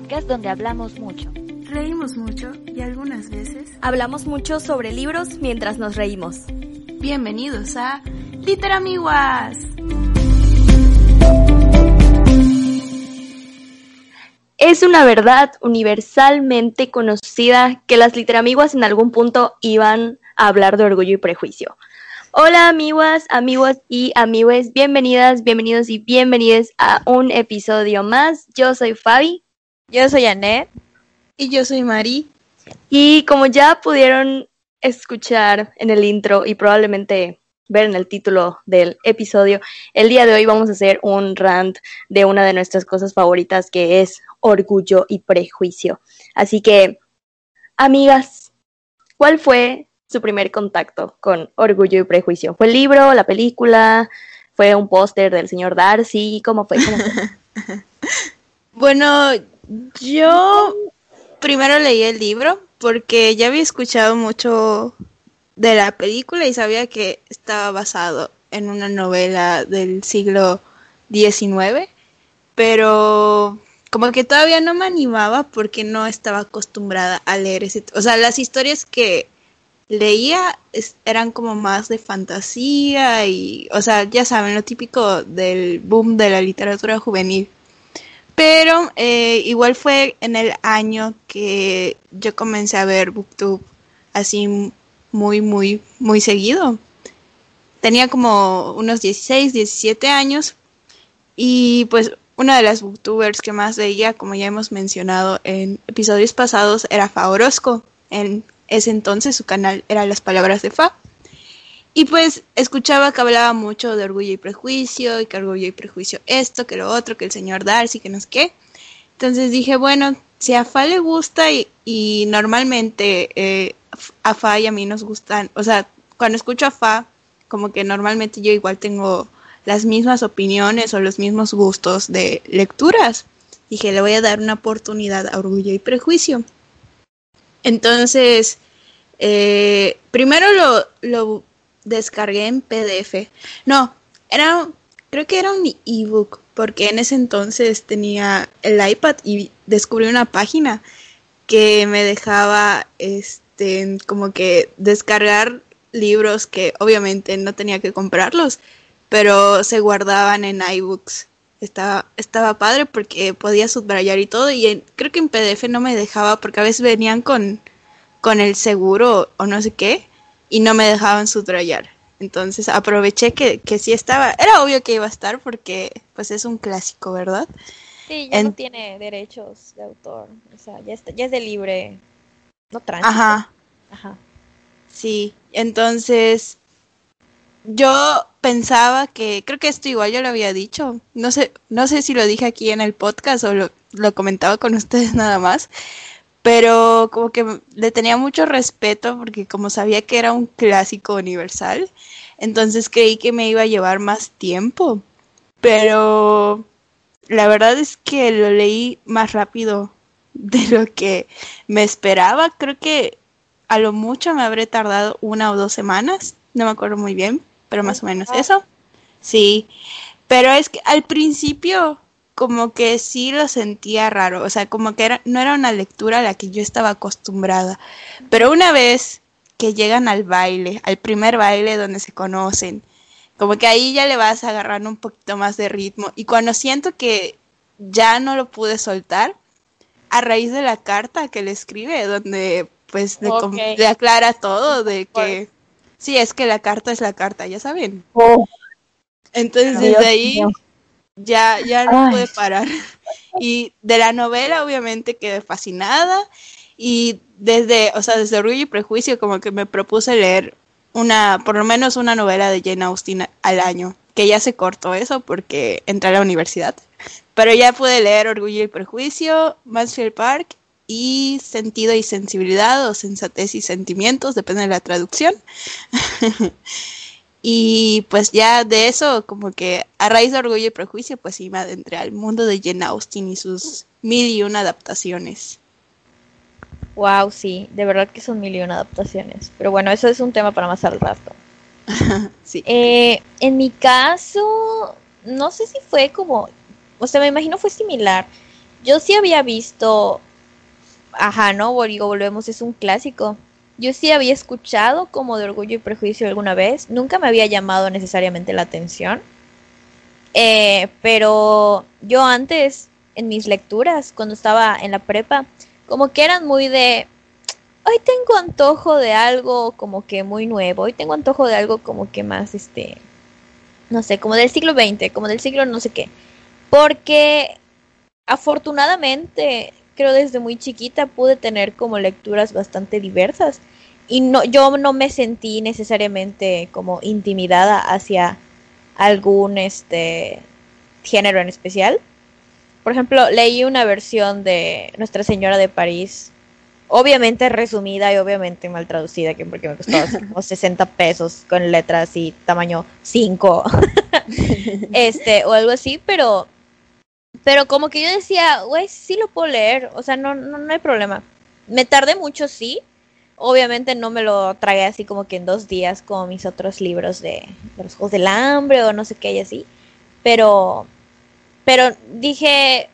podcast donde hablamos mucho. Reímos mucho y algunas veces hablamos mucho sobre libros mientras nos reímos. Bienvenidos a Literamiguas. Es una verdad universalmente conocida que las literamiguas en algún punto iban a hablar de orgullo y prejuicio. Hola amiguas, amigos y amigues, bienvenidas, bienvenidos y bienvenidas a un episodio más. Yo soy Fabi. Yo soy Annette. Y yo soy Mari. Y como ya pudieron escuchar en el intro y probablemente ver en el título del episodio, el día de hoy vamos a hacer un rant de una de nuestras cosas favoritas que es orgullo y prejuicio. Así que, amigas, ¿cuál fue su primer contacto con Orgullo y Prejuicio? ¿Fue el libro, la película? ¿Fue un póster del señor Darcy? ¿Cómo fue? bueno, yo primero leí el libro porque ya había escuchado mucho de la película y sabía que estaba basado en una novela del siglo XIX, pero como que todavía no me animaba porque no estaba acostumbrada a leer ese, o sea, las historias que leía eran como más de fantasía y, o sea, ya saben, lo típico del boom de la literatura juvenil. Pero eh, igual fue en el año que yo comencé a ver Booktube así muy, muy, muy seguido. Tenía como unos 16, 17 años y pues una de las booktubers que más veía, como ya hemos mencionado en episodios pasados, era Fa Orozco. En ese entonces su canal era Las Palabras de Fa. Y pues escuchaba que hablaba mucho de orgullo y prejuicio, y que orgullo y prejuicio esto, que lo otro, que el señor Darcy, que no sé qué. Entonces dije, bueno, si a Fa le gusta y, normalmente eh, a y a mí nos gustan, o sea, cuando escucho a Fa, como que normalmente yo igual tengo las mismas opiniones o los mismos gustos de lecturas. Dije, le voy a dar una oportunidad a Orgullo y Prejuicio. Entonces, eh, primero lo, lo descargué en PDF. No, era, creo que era un ebook, porque en ese entonces tenía el iPad y descubrí una página que me dejaba, este, como que descargar libros que obviamente no tenía que comprarlos, pero se guardaban en iBooks. Estaba, estaba padre porque podía subrayar y todo, y creo que en PDF no me dejaba porque a veces venían con, con el seguro o no sé qué, y no me dejaban subrayar. Entonces aproveché que, que sí estaba, era obvio que iba a estar porque pues es un clásico, ¿verdad? Sí, ya no tiene derechos de autor, o sea, ya, ya es de libre, no tránsito. Ajá. Ajá. Sí, entonces yo pensaba que, creo que esto igual yo lo había dicho, no sé, no sé si lo dije aquí en el podcast o lo, lo comentaba con ustedes nada más, pero como que le tenía mucho respeto porque como sabía que era un clásico universal, entonces creí que me iba a llevar más tiempo, pero la verdad es que lo leí más rápido de lo que me esperaba, creo que a lo mucho me habré tardado una o dos semanas, no me acuerdo muy bien, pero más o menos eso. Sí, pero es que al principio como que sí lo sentía raro, o sea, como que era, no era una lectura a la que yo estaba acostumbrada. Pero una vez que llegan al baile, al primer baile donde se conocen, como que ahí ya le vas agarrando un poquito más de ritmo. Y cuando siento que ya no lo pude soltar, a raíz de la carta que le escribe, donde pues le, aclara todo, de que sí, es que la carta es la carta, ya saben. Oh. Entonces desde ahí ya, ya no pude parar. Y de la novela, obviamente, quedé fascinada. Y desde, o sea, desde Orgullo y Prejuicio, como que me propuse leer una, por lo menos una novela de Jane Austen al año. Que ya se cortó eso porque entré a la universidad. Pero ya pude leer Orgullo y Prejuicio, Mansfield Park y Sentido y Sensibilidad o Sensatez y Sentimientos, depende de la traducción. Y pues ya de eso, como que a raíz de Orgullo y Prejuicio, pues sí me adentré al mundo de Jane Austen y sus mil y una adaptaciones. Wow, sí, de verdad que son mil y una adaptaciones. Pero bueno, eso es un tema para más al rato. sí. Eh, en mi caso, no sé si fue como, o sea, me imagino fue similar, yo sí había visto, ajá, no, digo, volvemos, es un clásico. Yo sí había escuchado como de Orgullo y Prejuicio alguna vez, nunca me había llamado necesariamente la atención, eh, pero yo antes, en mis lecturas, cuando estaba en la prepa, como que eran muy de, hoy tengo antojo de algo como que muy nuevo, hoy tengo antojo de algo como que más, este, no sé, como del siglo XX, como del siglo no sé qué. Porque afortunadamente, creo desde muy chiquita pude tener como lecturas bastante diversas y no, yo no me sentí necesariamente como intimidada hacia algún este género en especial. Por ejemplo, leí una versión de Nuestra Señora de París obviamente resumida y obviamente mal traducida, que porque me costó como 60 pesos con letras y tamaño 5, este, o algo así, pero, pero como que yo decía, güey, sí lo puedo leer, o sea, no, no, no hay problema. Me tardé mucho, sí, obviamente no me lo tragué así como que en dos días como mis otros libros de, de los Juegos del Hambre o no sé qué y así, pero, pero dije,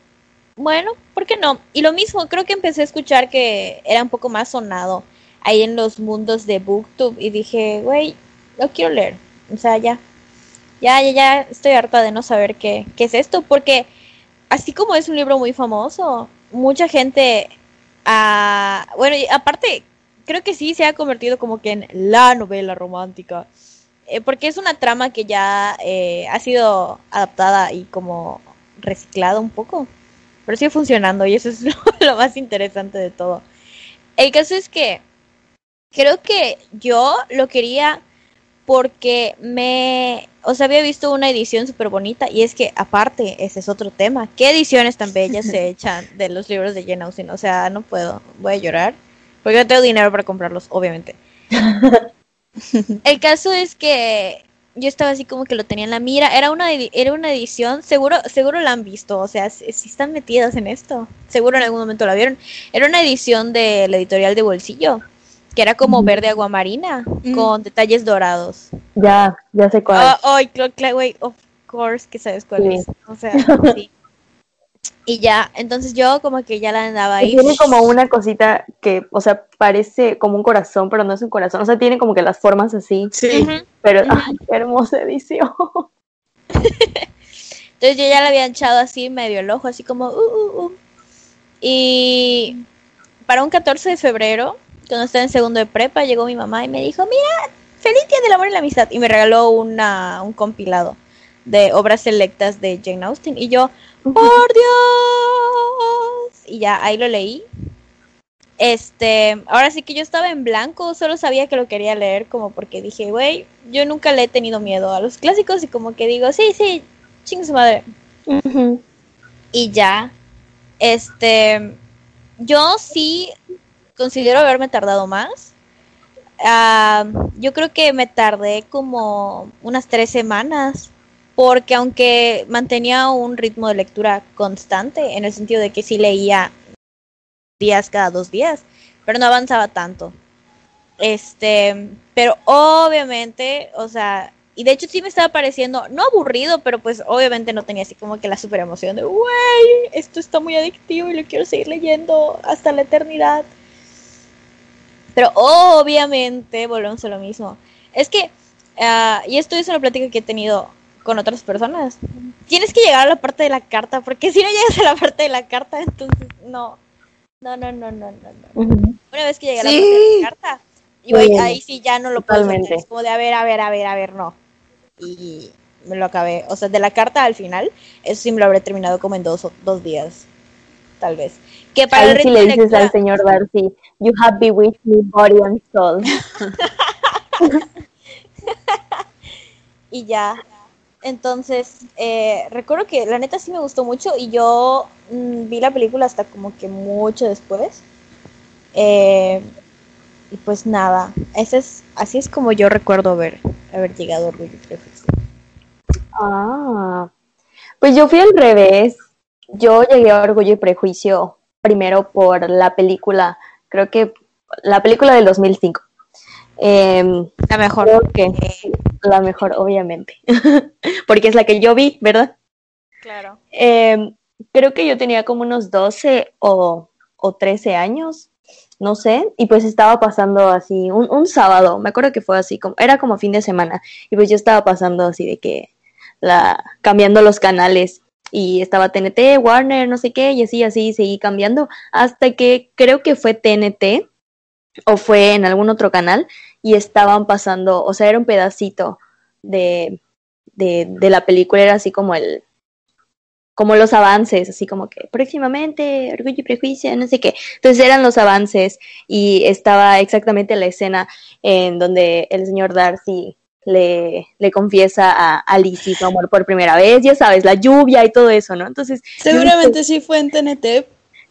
bueno, ¿por qué no? Y lo mismo, creo que empecé a escuchar que era un poco más sonado ahí en los mundos de Booktube y dije, güey, lo quiero leer. O sea, ya, ya, ya, ya estoy harta de no saber qué, qué es esto, porque así como es un libro muy famoso, mucha gente, ah, bueno, y aparte, creo que sí se ha convertido como que en la novela romántica, eh, porque es una trama que ya eh, ha sido adaptada y como reciclada un poco pero sigue funcionando y eso es lo, más interesante de todo. El caso es que creo que yo lo quería porque me, o sea, había visto una edición súper bonita y es que aparte, ese es otro tema, ¿qué ediciones tan bellas se echan de los libros de Jane Austen? O sea, no puedo, voy a llorar, porque no tengo dinero para comprarlos, obviamente. El caso es que yo estaba así como que lo tenía en la mira. Era una, era una edición, seguro, seguro la han visto, o sea, si, están metidas en esto, seguro en algún momento la vieron. Era una edición de la editorial de bolsillo, que era como verde aguamarina, con detalles dorados. Ya, ya sé cuál. Ay, oh, of course que sabes cuál es. O sea, sí. Y ya, entonces yo como que ya la andaba ahí. tiene como una cosita que, o sea, parece como un corazón, pero no es un corazón. O sea, tiene como que las formas así. Sí. Pero, ay, qué hermosa edición. entonces yo ya la había echado así medio el ojo, así como, uh, uh, uh. Y para un 14 de febrero, cuando estaba en segundo de prepa, llegó mi mamá y me dijo, mira, feliz día del amor y la amistad. Y me regaló una, un compilado de obras selectas de Jane Austen. Y yo, por Dios. Y ya, ahí lo leí. Este, ahora sí que yo estaba en blanco, solo sabía que lo quería leer como porque dije, güey, yo nunca le he tenido miedo a los clásicos y como que digo, sí, sí, ching su madre. Y ya, este, yo sí considero haberme tardado más. Ah, yo creo que me tardé como unas tres semanas porque aunque mantenía un ritmo de lectura constante, en el sentido de que sí leía días cada dos días, pero no avanzaba tanto. Este, pero obviamente, o sea, y de hecho sí me estaba pareciendo, no aburrido, pero pues obviamente no tenía así como que la super emoción de, güey, esto está muy adictivo y lo quiero seguir leyendo hasta la eternidad. Pero obviamente, volvemos a lo mismo. Es que, uh, y esto es una plática que he tenido con otras personas. Tienes que llegar a la parte de la carta, porque si no llegas a la parte de la carta, entonces no. No, no, no, no, no. Una vez que llegué a la parte de la carta, y ahí sí ya no lo puedo hacer. Es como de a ver, a ver, a ver, a ver, no. Y me lo acabé. O sea, de la carta al final, eso sí me lo habré terminado como en dos, dos días. Tal vez. Que para ahí sí le dices al señor Darcy, you have bewitched me body and soul. y ya, entonces, eh, recuerdo que la neta sí me gustó mucho y yo mm, vi la película hasta como que mucho después. Eh, y pues nada, ese es, así es como yo recuerdo haber, haber llegado a Orgullo y Prejuicio. Ah, pues yo fui al revés. Yo llegué a Orgullo y Prejuicio primero por la película, creo que la película del 2005. Em, la mejor. que la mejor, obviamente. Porque es la que yo vi, ¿verdad? Claro. Em, creo que yo tenía como unos 12 o, o 13 años, no sé, y pues estaba pasando así, un, un sábado, me acuerdo que fue así, como, era como fin de semana, y pues yo estaba pasando así de que, la, cambiando los canales, y estaba TNT, Warner, no sé qué, y así, así, seguí cambiando, hasta que creo que fue TNT, o fue en algún otro canal, y estaban pasando, o sea, era un pedacito de, de, de la película, era así como el, como los avances, así como que próximamente, orgullo y prejuicio, no sé qué. Entonces eran los avances y estaba exactamente la escena en donde el señor Darcy le, le confiesa a Alicia su amor por primera vez, ya sabes, la lluvia y todo eso, ¿no? Entonces... Seguramente dije- sí fue en TNT,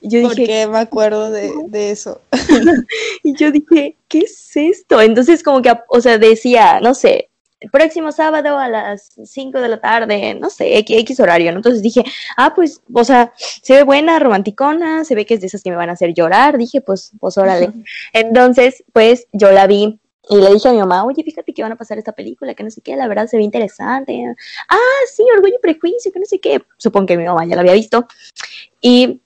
yo dije, porque me acuerdo de, de eso. y yo dije, ¿qué es esto? Entonces como que, o sea, decía, no sé, el próximo sábado a las 5 de la tarde, no sé, X, X horario, ¿no? Entonces dije, ah, pues, o sea, se ve buena, romanticona, se ve que es de esas que me van a hacer llorar, dije, pues, pues órale. Entonces, pues, yo la vi y le dije a mi mamá, oye, fíjate que van a pasar esta película, que no sé qué, la verdad se ve interesante. Ah, sí, Orgullo y Prejuicio, que no sé qué. Supongo que mi mamá ya la había visto. Y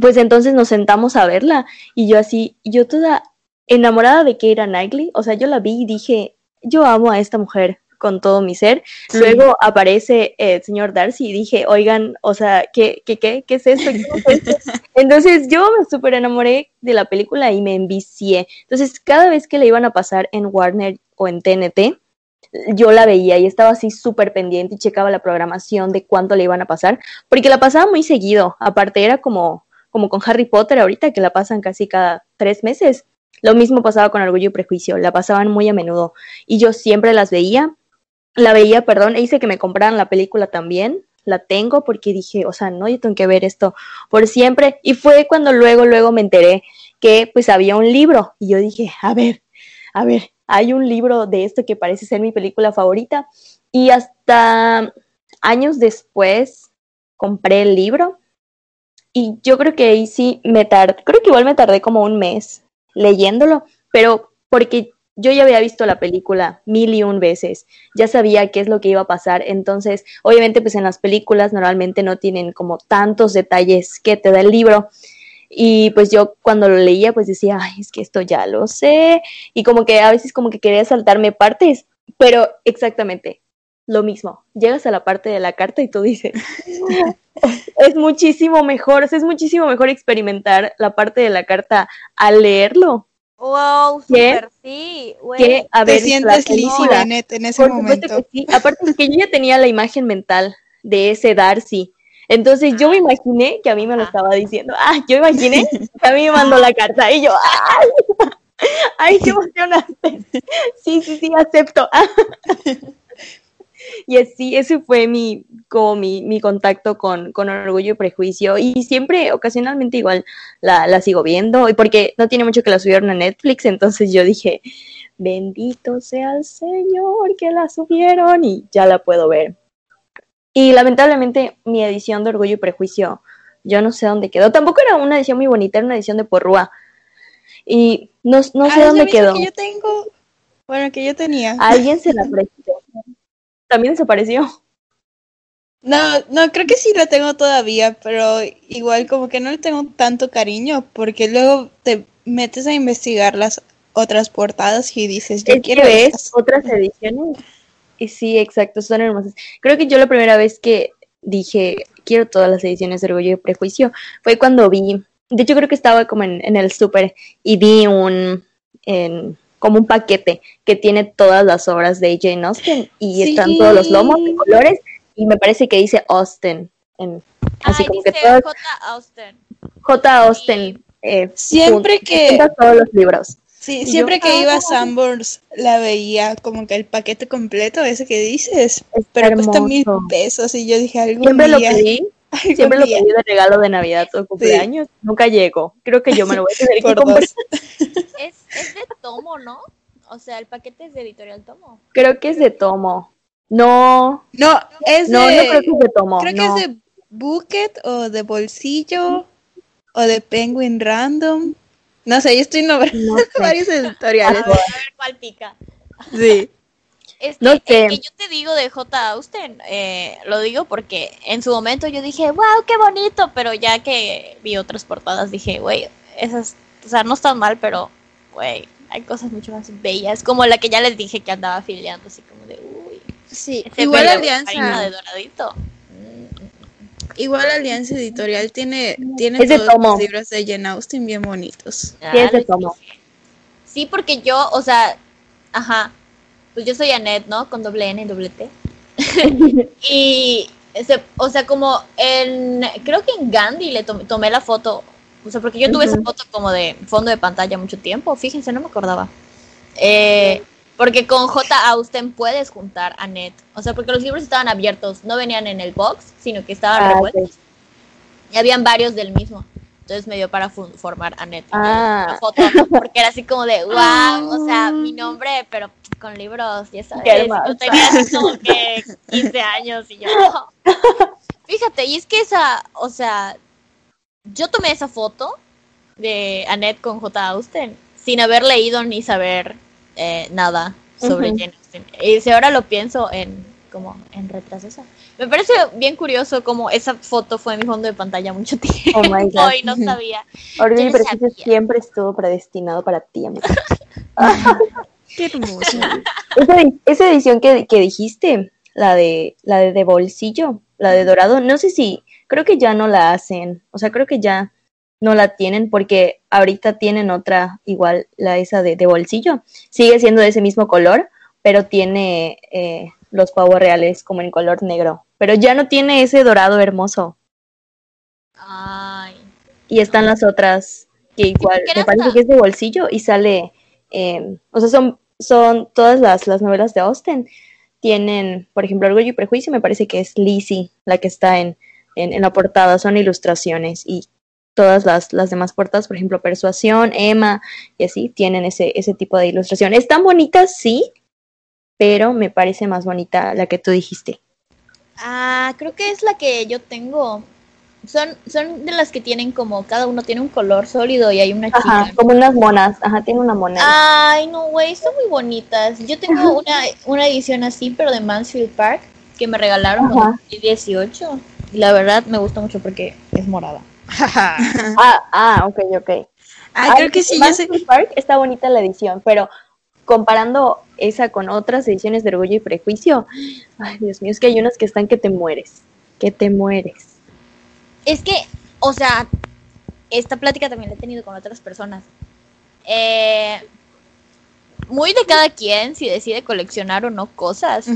pues entonces nos sentamos a verla y yo así, yo toda enamorada de Keira Knightley, o sea, yo la vi y dije, yo amo a esta mujer con todo mi ser. Sí. Luego aparece el señor Darcy y dije, oigan, o sea, ¿qué, qué, qué, qué es esto? ¿Qué es esto? Entonces yo me súper enamoré de la película y me envicié. Entonces cada vez que le iban a pasar en Warner o en TNT, yo la veía y estaba así súper pendiente y checaba la programación de cuánto le iban a pasar, porque la pasaba muy seguido. Aparte era como, como con Harry Potter ahorita, que la pasan casi cada tres meses. Lo mismo pasaba con Orgullo y Prejuicio, la pasaban muy a menudo y yo siempre las veía. La veía, perdón, e hice que me compraran la película también. La tengo porque dije, o sea, no, yo tengo que ver esto por siempre. Y fue cuando luego, luego me enteré que pues había un libro y yo dije, a ver, a ver, hay un libro de esto que parece ser mi película favorita y hasta años después compré el libro y yo creo que ahí sí me tardé, creo que igual me tardé como un mes leyéndolo, pero porque yo ya había visto la película mil y un veces, ya sabía qué es lo que iba a pasar, entonces obviamente pues en las películas normalmente no tienen como tantos detalles que te da el libro, y pues yo cuando lo leía pues decía, es que esto ya lo sé. Y como que a veces como que quería saltarme partes, pero exactamente lo mismo. Llegas a la parte de la carta y tú dices, es muchísimo mejor, es muchísimo mejor experimentar la parte de la carta al leerlo Wow, super sí, güey. que a ver Te sientes Lizzie Bennett en ese Por momento. que sí. Aparte es que yo ya tenía la imagen mental de ese Darcy. Entonces yo me imaginé que a mí me lo Ah. estaba diciendo. Ah, yo imaginé que a mí me mandó la carta y yo, ¡ay! ¡Ay, qué emocionante! Sí, sí, sí, acepto. Y así, ese fue mi, como mi, mi contacto con, con Orgullo y Prejuicio. Y siempre, ocasionalmente igual, la, la sigo viendo. Y porque no tiene mucho que la subieron a Netflix, entonces yo dije, bendito sea el Señor que la subieron y ya la puedo ver. Y lamentablemente mi edición de Orgullo y Prejuicio, yo no sé dónde quedó. Tampoco era una edición muy bonita, era una edición de Porrúa. Y no, no sé Ah, ¿es dónde quedó. que yo tengo. Bueno, que yo tenía. Alguien se la prestó. También desapareció. No, no, creo que sí la tengo todavía, pero igual como que no le tengo tanto cariño, porque luego te metes a investigar las otras portadas y dices, yo Es que quiero ves estas. otras ediciones. Y sí, exacto, son hermosas. Creo que yo la primera vez que dije, quiero todas las ediciones de Orgullo y Prejuicio, fue cuando vi, de hecho creo que estaba como en, en el súper y vi un, en- como un paquete que tiene todas las obras de Jane Austen y Sí. están todos los lomos de colores y me parece que dice Austen, en, así Ay, como que dice todas, J. Austen. J. Austen. eh, Siempre que- todos los libros. Sí, Y siempre yo, que iba a Sanborns la veía como que el paquete completo, ese que dices, pero cuesta hermoso. mil pesos y yo dije algún Siempre lo pedí, siempre lo día, pedí de regalo de Navidad o cumpleaños. Nunca llegó. Creo que yo me lo voy a tener que por comprar. dos. Es, es de tomo, ¿no? O sea, el paquete es de editorial tomo. Creo que es de tomo. No, No, es no, de, no creo que es de tomo. creo que es de Bucket o de Bolsillo o de Penguin Random. No sé, yo estoy nombrando No sé. varios editoriales. A ver, a ver cuál pica. Sí. Es que, No el sé. que yo te digo de J. Austen, eh, lo digo porque en su momento yo dije, wow, qué bonito, pero ya que vi otras portadas dije, güey, esas, o sea, no están mal, pero, güey, hay cosas mucho más bellas, como la que ya les dije que andaba afiliando, así como de, uy, Sí, igual Alianza, de doradito. Mm, igual Alianza Editorial tiene, tiene todos tomo. los libros de Jane Austen bien bonitos. Sí, tomo. Sí, porque yo, o sea, ajá, pues yo soy Annette, ¿no? Con doble N y doble T. Y, ese, o sea, como en, creo que en Gandhi le tom- tomé la foto, o sea, porque yo tuve esa foto como de fondo de pantalla mucho tiempo, fíjense, no me acordaba. Eh, porque con J. Austen puedes juntar a Net, o sea, porque los libros estaban abiertos, no venían en el box, sino que estaban Ah, revueltos. sí. Y habían varios del mismo. Entonces me dio para formar a Net. Ah. La foto, porque era así como de, wow, o sea, mi nombre, pero con libros, ya sabes. Yo tenía así como que 15 años y yo. Fíjate, y es que esa, o sea, yo tomé esa foto de Annette con J. Austen sin haber leído ni saber eh, nada sobre Ujú. Jane Austen. Y si ahora lo pienso en como en retraso. Me parece bien curioso como esa foto fue en mi fondo de pantalla mucho tiempo Oh my God. y no sabía. Orgullo y Prejuicio siempre estuvo predestinado para ti, amiga. Qué hermoso. Esa, esa edición que, que dijiste, la de, la de, de bolsillo, la de dorado, no sé si, creo que ya no la hacen, o sea, creo que ya no la tienen porque ahorita tienen otra igual, la esa de, de bolsillo, sigue siendo de ese mismo color, pero tiene eh, los pavos reales como en color negro, pero ya no tiene ese dorado hermoso. Ay. Y están las otras que igual, me parece que es de bolsillo y sale, eh, o sea, son, son todas las, las novelas de Austen. Tienen, por ejemplo, Orgullo y Prejuicio, me parece que es Lizzie la que está en, en, en la portada, son ilustraciones y todas las, las demás portadas, por ejemplo, Persuasión, Emma y así, tienen ese, ese tipo de ilustración. Están bonitas, sí, pero me parece más bonita la que tú dijiste. Ah, creo que es la que yo tengo. Son, son de las que tienen como, cada uno tiene un color sólido y hay una Ajá, chica. como unas monas, ajá, tiene una moneda. Ay, no, güey, son muy bonitas. Yo tengo una, una edición así, pero de Mansfield Park, que me regalaron Ajá. cuando cumplí 18. Y la verdad me gusta mucho porque es morada. Ah, ah, ok, ok. Ah, creo que sí, ya sé. Mansfield Park está bonita la edición, pero comparando esa con otras ediciones de Orgullo y Prejuicio, ay, Dios mío, es que hay unas que están que te mueres, que te mueres. Es que, o sea, esta plática también la he tenido con otras personas. Eh, muy de cada quien si decide coleccionar o no cosas.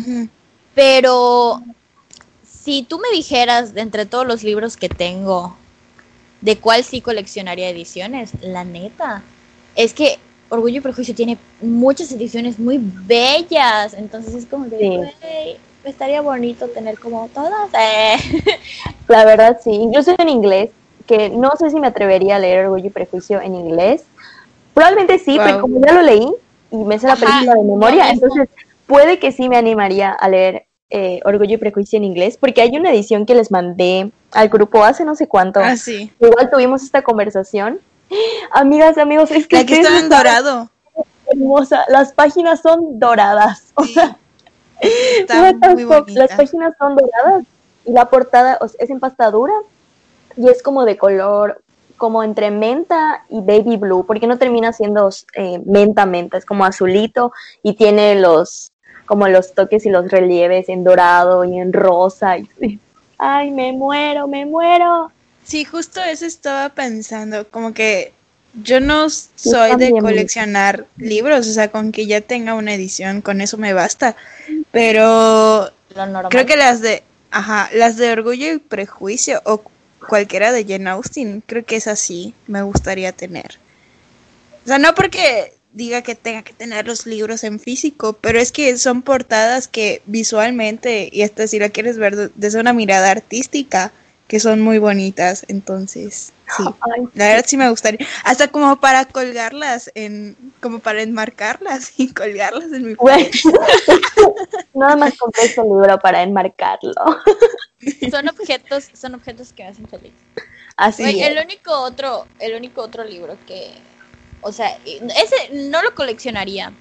Pero si tú me dijeras de entre todos los libros que tengo, de cuál sí coleccionaría ediciones, la neta, es que Orgullo y Prejuicio tiene muchas ediciones muy bellas, entonces es como Sí. "Güey, estaría bonito tener como todas. eh". La verdad, sí, incluso en inglés, que no sé si me atrevería a leer Orgullo y Prejuicio en inglés. Probablemente sí, Wow. pero como ya lo leí y me sé la película de memoria, entonces puede que sí me animaría a leer eh, Orgullo y Prejuicio en inglés, porque hay una edición que les mandé al grupo hace no sé cuánto. Ah, sí. Igual tuvimos esta conversation. Amigas, amigos, es que ustedes estaba en dorado. hermosa. Las páginas son doradas. O Sí. sea, muy. Las páginas son doradas y la portada o sea, es en pasta dura y es como de color como entre menta y baby blue, porque no termina siendo eh, menta menta, es como azulito y tiene los como los toques y los relieves en dorado y en rosa. y- ay, me muero, me muero. Sí, justo eso estaba pensando, como que yo no soy de coleccionar libros, o sea, con que ya tenga una edición, con eso me basta. Pero creo que las de, ajá, las de Orgullo y Prejuicio o cualquiera de Jane Austen, creo que es así, me gustaría tener. O sea, no porque diga que tenga que tener los libros en físico, pero es que son portadas que visualmente, y hasta si la quieres ver de- desde una mirada artística, que son muy bonitas, entonces, sí. Ay, La verdad sí me gustaría, hasta como para colgarlas en, como para enmarcarlas y colgarlas en mi Güey. Nada más compré este libro para enmarcarlo. son objetos, son objetos que me hacen feliz. Así es. el único otro, el único otro libro que, o sea, ese no lo coleccionaría,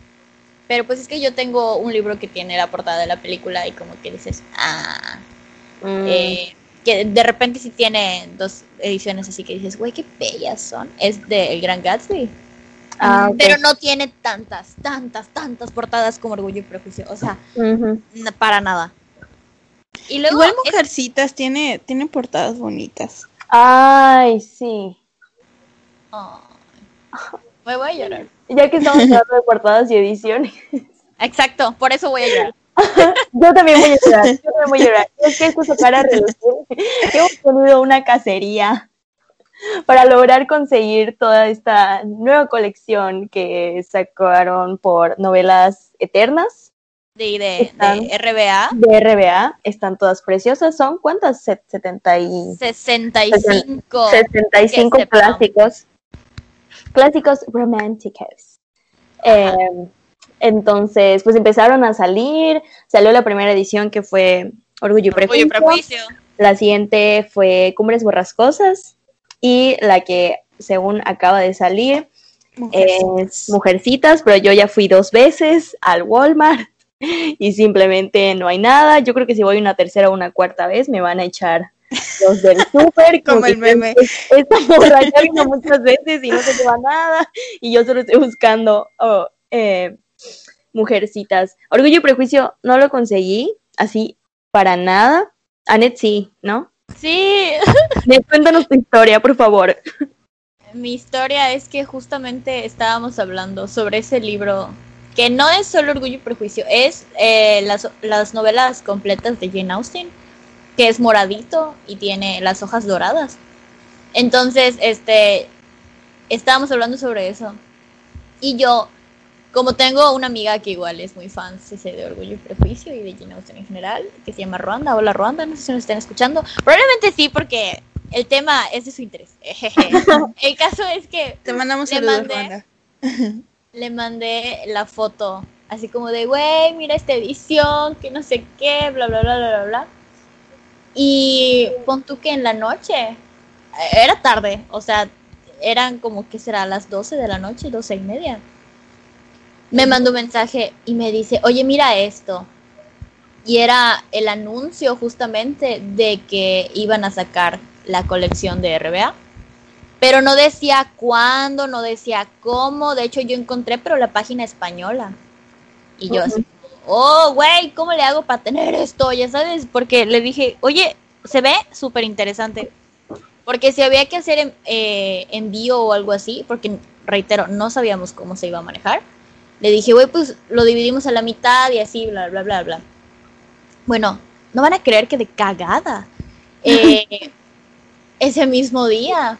Pero pues es que yo tengo un libro que tiene la portada de la película y como que dices, ah, Mm, eh, que de repente sí tiene dos ediciones así que dices, güey, qué bellas son. Es de El Gran Gatsby. ah, ok. Pero no tiene tantas, tantas, tantas portadas como Orgullo y Prejuicio. O sea, para nada. Y luego Igual es- Mujercitas tiene, tiene portadas bonitas. Ay, sí. Me voy a llorar. Ya que estamos hablando de portadas y ediciones. Exacto, por eso voy a llorar. Yo también voy a llorar, yo también voy a llorar. Es que esto sacar a relucir. Hemos tenido una cacería para lograr conseguir toda esta nueva colección que sacaron por novelas eternas De, de, Están- de RBA, de RBA. Están todas preciosas. ¿Son cuántas? Set- 70 y... 65. 65 que sepamos. clásicos. Clásicos románticos. Eh, entonces, pues empezaron a salir. Salió la primera edición que fue Orgullo y Orgullo Prejuicio. y Prejuicio. La siguiente fue Cumbres Borrascosas. Y la que, según acaba de salir, es Mujercitas, pero yo ya fui dos veces al Walmart y simplemente no hay nada. Yo creo que si voy una tercera o una cuarta vez me van a echar los del súper. Como el meme. "Es- Esta morra ya vino muchas veces y no se lleva nada y yo solo estoy buscando oh, eh, Mujercitas. Orgullo y Prejuicio no lo conseguí así para nada. Anet sí, ¿no? Sí, cuéntanos tu historia, por favor. mi historia es que justamente estábamos hablando sobre ese libro que no es solo Orgullo y Prejuicio, es eh, las, las novelas completas de Jane Austen, que es moradito y tiene las hojas doradas. Entonces, este, estábamos hablando sobre eso. Y yo, como tengo una amiga que igual es muy fan de Orgullo y Prejuicio y de Jane Austen en general, que se llama Ruanda, hola Ruanda, no sé si nos están escuchando. Probablemente sí, porque el tema es de su interés. el caso es que Te mandamos Le saludos, mandé. Le mandé la foto, así como de, güey, mira esta edición, que no sé qué, bla, bla, bla, bla, bla, bla. Y pon tú que en la noche, era tarde, o sea, eran como que será las 12 de la noche, 12 y media. Me mandó un mensaje y me dice, oye, mira esto. Y era el anuncio justamente de que iban a sacar la colección de RBA. Pero no decía cuándo, no decía cómo. De hecho, yo encontré, pero la página española. Y yo así, oh, güey, ¿cómo le hago para tener esto? Ya sabes, porque le dije, oye, se ve súper interesante. Porque si había que hacer eh, envío o algo así, porque reitero, no sabíamos cómo se iba a manejar. Le dije, güey, pues lo dividimos a la mitad y así, bla, bla, bla, bla. Bueno, no van a creer que de cagada. eh, ese mismo día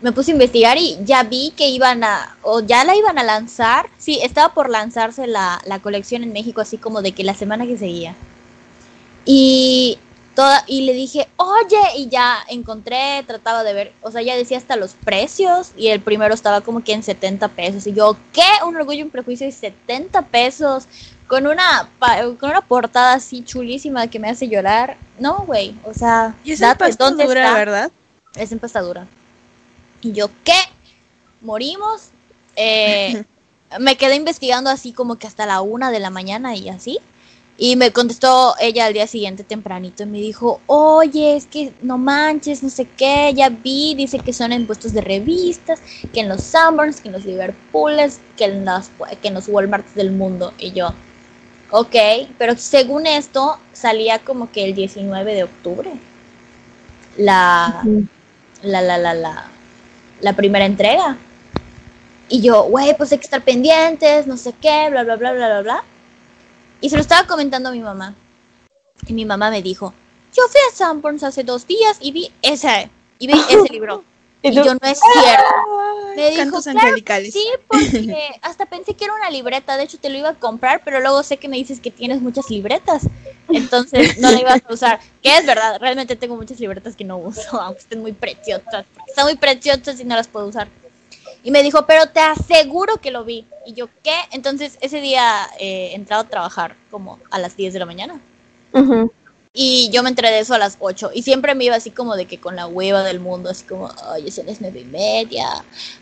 me puse a investigar y ya vi que iban a, o ya la iban a lanzar. Sí, estaba por lanzarse la, la colección en México, así como de que la semana que seguía. Y toda, y le dije, oye, y ya encontré, trataba de ver, o sea, ya decía hasta los precios, y el primero estaba como que en 70 pesos. Y yo, ¿qué? Un orgullo y un prejuicio de 70 pesos. Con una, con una portada así chulísima que me hace llorar. No, güey, o sea, Y date, pasta ¿dónde está? ¿verdad? es empastadura. Y yo, ¿qué? ¿Morimos? Eh, me quedé investigando así como que hasta la una de la mañana y así. Y me contestó ella al día siguiente tempranito y me dijo, oye, es que no manches, no sé qué, ya vi, dice que son en puestos de revistas, que en los Sanborns, que en los Liverpools, que en, las, que en los Walmarts del mundo. Y yo, ok, pero según esto salía como que el 19 de octubre. La, la, la, la, la, la primera entrega. Y yo, güey, pues hay que estar pendientes, no sé qué, bla, bla, bla, bla, bla, bla. Y se lo estaba comentando a mi mamá. Y mi mamá me dijo, yo fui a Sanborns hace dos días y vi ese, y vi ese libro. ¿Y yo, no es cierto. Me dijo, cantos "Claro angelicales. Sí, porque hasta pensé que era una libreta. De hecho, te lo iba a comprar, pero luego sé que me dices que tienes muchas libretas. Entonces, no la ibas a usar. Que es verdad, realmente tengo muchas libretas que no uso, aunque estén muy preciosas. Porque están muy preciosas y no las puedo usar. Y me dijo, pero te aseguro que lo vi. Y yo, ¿qué? Entonces, ese día eh, he entrado a trabajar como a las 10 de la mañana. Y yo me enteré de eso a las 8. Y siempre me iba así como de que con la hueva del mundo, así como, ay, son las nueve y media.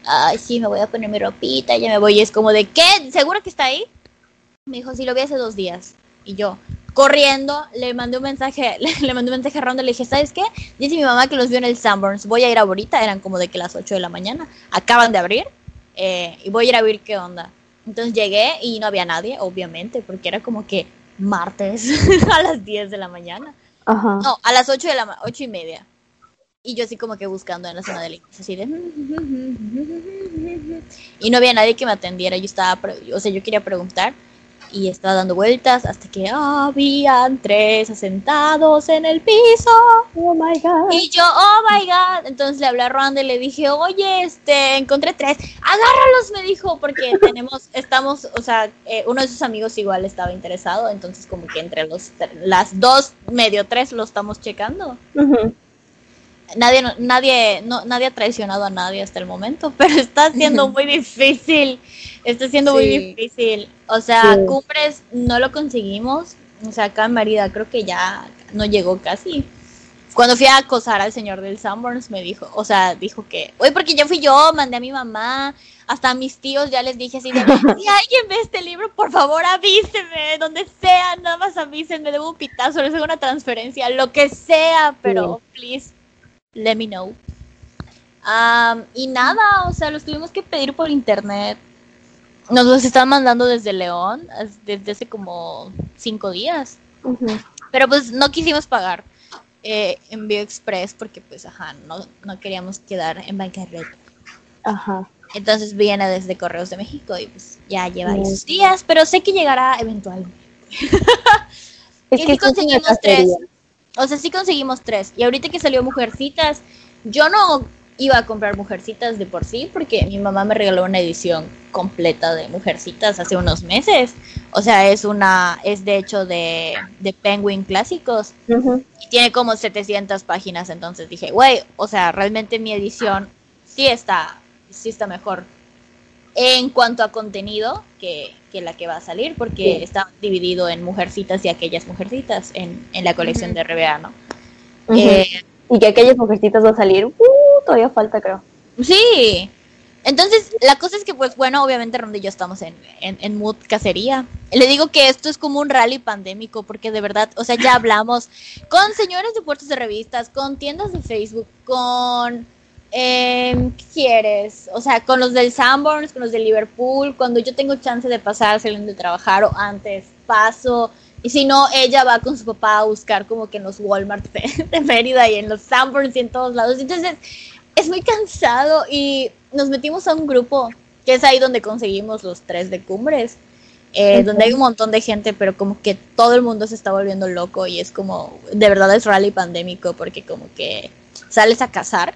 Ay, sí, me voy a poner mi ropita, ya me voy. Y es como de, ¿qué? ¿Seguro que está ahí? Me dijo, sí, lo vi hace dos días. Y yo, corriendo, le mandé un mensaje, le, le mandé un mensaje a Ronda, le dije, ¿sabes qué? Dice mi mamá que los vio en el Sanborns, voy a ir ahorita, eran como de que las 8 de la mañana, acaban de abrir, eh, y voy a ir a ver qué onda. Entonces llegué y no había nadie, obviamente, porque era como que martes a las 10 de la mañana. Ajá. No, a las 8 de la ocho y media. Y yo así como que buscando en la zona de links, así de... Y no había nadie que me atendiera, yo estaba, o sea, yo quería preguntar y estaba dando vueltas hasta que habían tres sentados en el piso. Oh my god. Y yo, oh my god. Entonces le hablé a Ronda y le dije, oye, este, encontré tres. Agárralos, me dijo, porque tenemos, estamos, o sea, eh, uno de sus amigos igual estaba interesado. Entonces, como que entre los, las dos, medio tres, lo estamos checando. Ujú. Nadie, nadie, no, nadie ha traicionado a nadie hasta el momento, pero está siendo muy difícil. Está siendo muy difícil. O sea, Sí. Cumbres no lo conseguimos. O sea, acá en Mérida creo que ya no llegó casi. Cuando fui a acosar al señor del Sanborns me dijo, o sea, dijo que, oye, porque ya fui yo, mandé a mi mamá, hasta a mis tíos ya les dije así de, si alguien ve este libro, por favor avíseme, donde sea, nada más avísenme, debo un pitazo, les hago una transferencia, lo que sea, pero please, let me know. Am, y nada, o sea, los tuvimos que pedir por internet. Nos los están mandando desde León, desde hace como cinco días. Pero pues no quisimos pagar eh, envío express porque pues ajá, no, no queríamos quedar en bancarrota. Ajá. Entonces viene desde Correos de México y pues ya lleva sus días, pero sé que llegará eventualmente. Es que sí conseguimos tres. O sea, sí conseguimos tres. Y ahorita que salió Mujercitas, yo no iba a comprar Mujercitas de por sí porque mi mamá me regaló una edición completa de Mujercitas hace unos meses. O sea, es una, es de hecho de, de Penguin Clásicos y tiene como 700 páginas, entonces dije, güey, o sea, realmente mi edición sí está, sí está mejor en cuanto a contenido que, que la que va a salir, porque Sí. está dividido en mujercitas y aquellas mujercitas en, en la colección de RBA, ¿no? Eh, y que aquellas mujercitas va a salir. Uh, todavía falta, creo. sí. Entonces, la cosa es que, pues bueno, obviamente Ronda y yo estamos en, en, en mood cacería. Le digo que esto es como un rally pandémico, porque de verdad, o sea, ya hablamos con señores de puertos de revistas, con tiendas de Facebook, con... em, ¿Qué quieres? O sea, con los del Sanborns, con los de Liverpool, cuando yo tengo chance de pasar saliendo de trabajar o antes, paso. Y si no, ella va con su papá a buscar como que en los Walmart de, de Mérida y en los Sanborns y en todos lados. Entonces, es muy cansado y nos metimos a un grupo que es ahí donde conseguimos los tres de cumbres, eh, donde hay un montón de gente, pero como que todo el mundo se está volviendo loco y es como, de verdad es rally pandémico porque como que sales a cazar.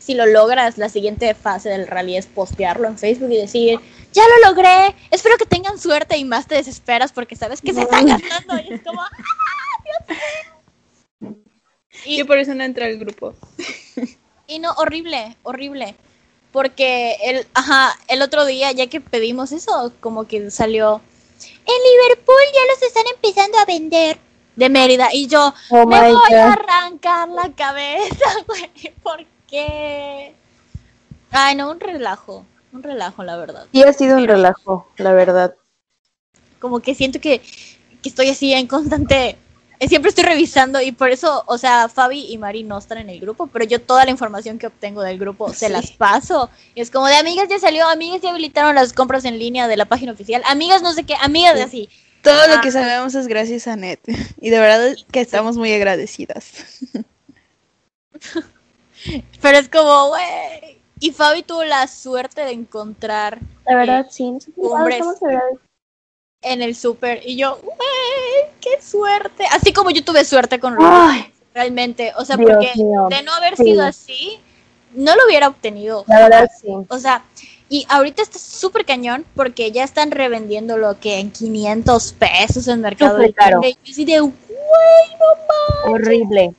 Si lo logras, la siguiente fase del rally es postearlo en Facebook y decir, ya lo logré, espero que tengan suerte y más te desesperas porque sabes que se están gastando y es como, ¡ah, Dios mío! Y- Yo por eso no entré al grupo. Y no, horrible, horrible. Porque el, ajá, el otro día, ya que pedimos eso, como que salió. En Liverpool ya los están empezando a vender. De Mérida. Y yo, Oh me voy a arrancar la cabeza, güey. ¿Por qué? Ay, no, un relajo. Un relajo, la verdad. Sí, ha sido un relajo, la verdad. Como que siento que, que estoy así en constante. Eh, Siempre estoy revisando y por eso, o sea, Fabi y Mari no están en el grupo, pero yo toda la información que obtengo del grupo se Sí. las paso. Y es como de amigas ya salió, amigas ya habilitaron las compras en línea de la página oficial, amigas no sé qué, amigas de así. Todo Ah. lo que sabemos es gracias a Net. Y de verdad que estamos muy agradecidas. Pero es como, güey. Y Fabi tuvo la suerte de encontrar La verdad, sí. nosotros Hombres. En el súper y yo, güey, qué suerte. Así como yo tuve suerte con Ruby, realmente. O sea, Dios porque mío. de no haber Sí. sido así, no lo hubiera obtenido. la verdad, sí. O sea, y ahorita está súper cañón porque ya están revendiendo lo que en 500 pesos en Mercado. Libre. Y yo así de, güey, no mames. Horrible.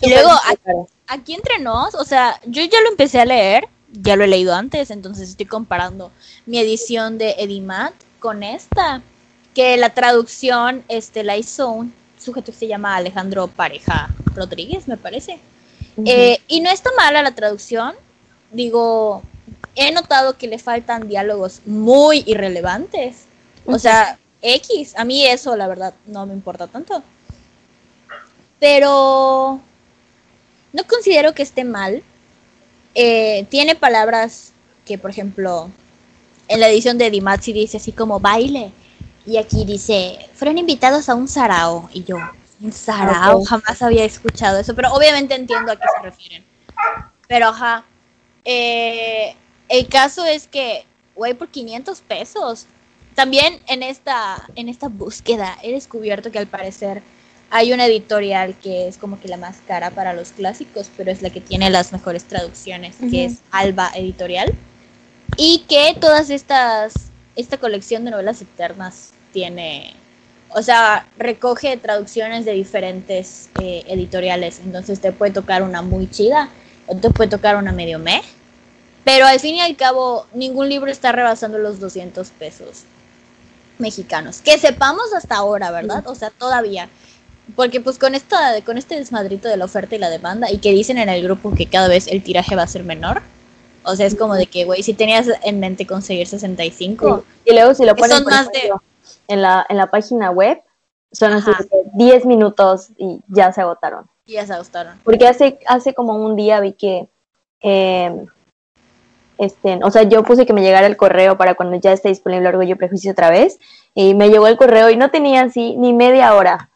Y luego, aquí entre nos, o sea, yo ya lo empecé a leer, ya lo he leído antes, entonces estoy comparando mi edición de Edimat con esta, que la traducción este, la hizo un sujeto que se llama Alejandro Pareja Rodríguez, me parece. Eh, y no está mala la traducción, digo, he notado que le faltan diálogos muy irrelevantes, O sea, X, a mí eso la verdad no me importa tanto. Pero no considero que esté mal. Eh, tiene palabras que, por ejemplo, en la edición de Dimatsi dice así como baile. Y aquí dice, fueron invitados a un sarao. Y yo, un sarao, jamás había escuchado eso. Pero obviamente entiendo a qué se refieren. Pero ajá. Eh, el caso es que, güey, por 500 pesos. También en esta, en esta búsqueda he descubierto que al parecer hay una editorial que es como que la más cara para los clásicos, pero es la que tiene las mejores traducciones, que es Alba Editorial. Y que todas estas, esta colección de novelas eternas tiene, o sea, recoge traducciones de diferentes eh, editoriales. Entonces te puede tocar una muy chida o te puede tocar una medio meh. Pero al fin y al cabo, ningún libro está rebasando los 200 pesos mexicanos. Que sepamos hasta ahora, ¿verdad? O sea, todavía. Porque pues con esta, con este desmadrito de la oferta y la demanda, y que dicen en el grupo que cada vez el tiraje va a ser menor. O sea, es como de que, güey, si tenías en mente conseguir 65. Y luego si lo más de... en, la, en la página web, son así 10 minutos y ya se agotaron. Y ya se agotaron. Porque hace, hace como un día vi que eh, este, o sea, yo puse que me llegara el correo para cuando ya esté disponible Orgullo y Prejuicio otra vez, y me llegó el correo y no tenía así ni media hora.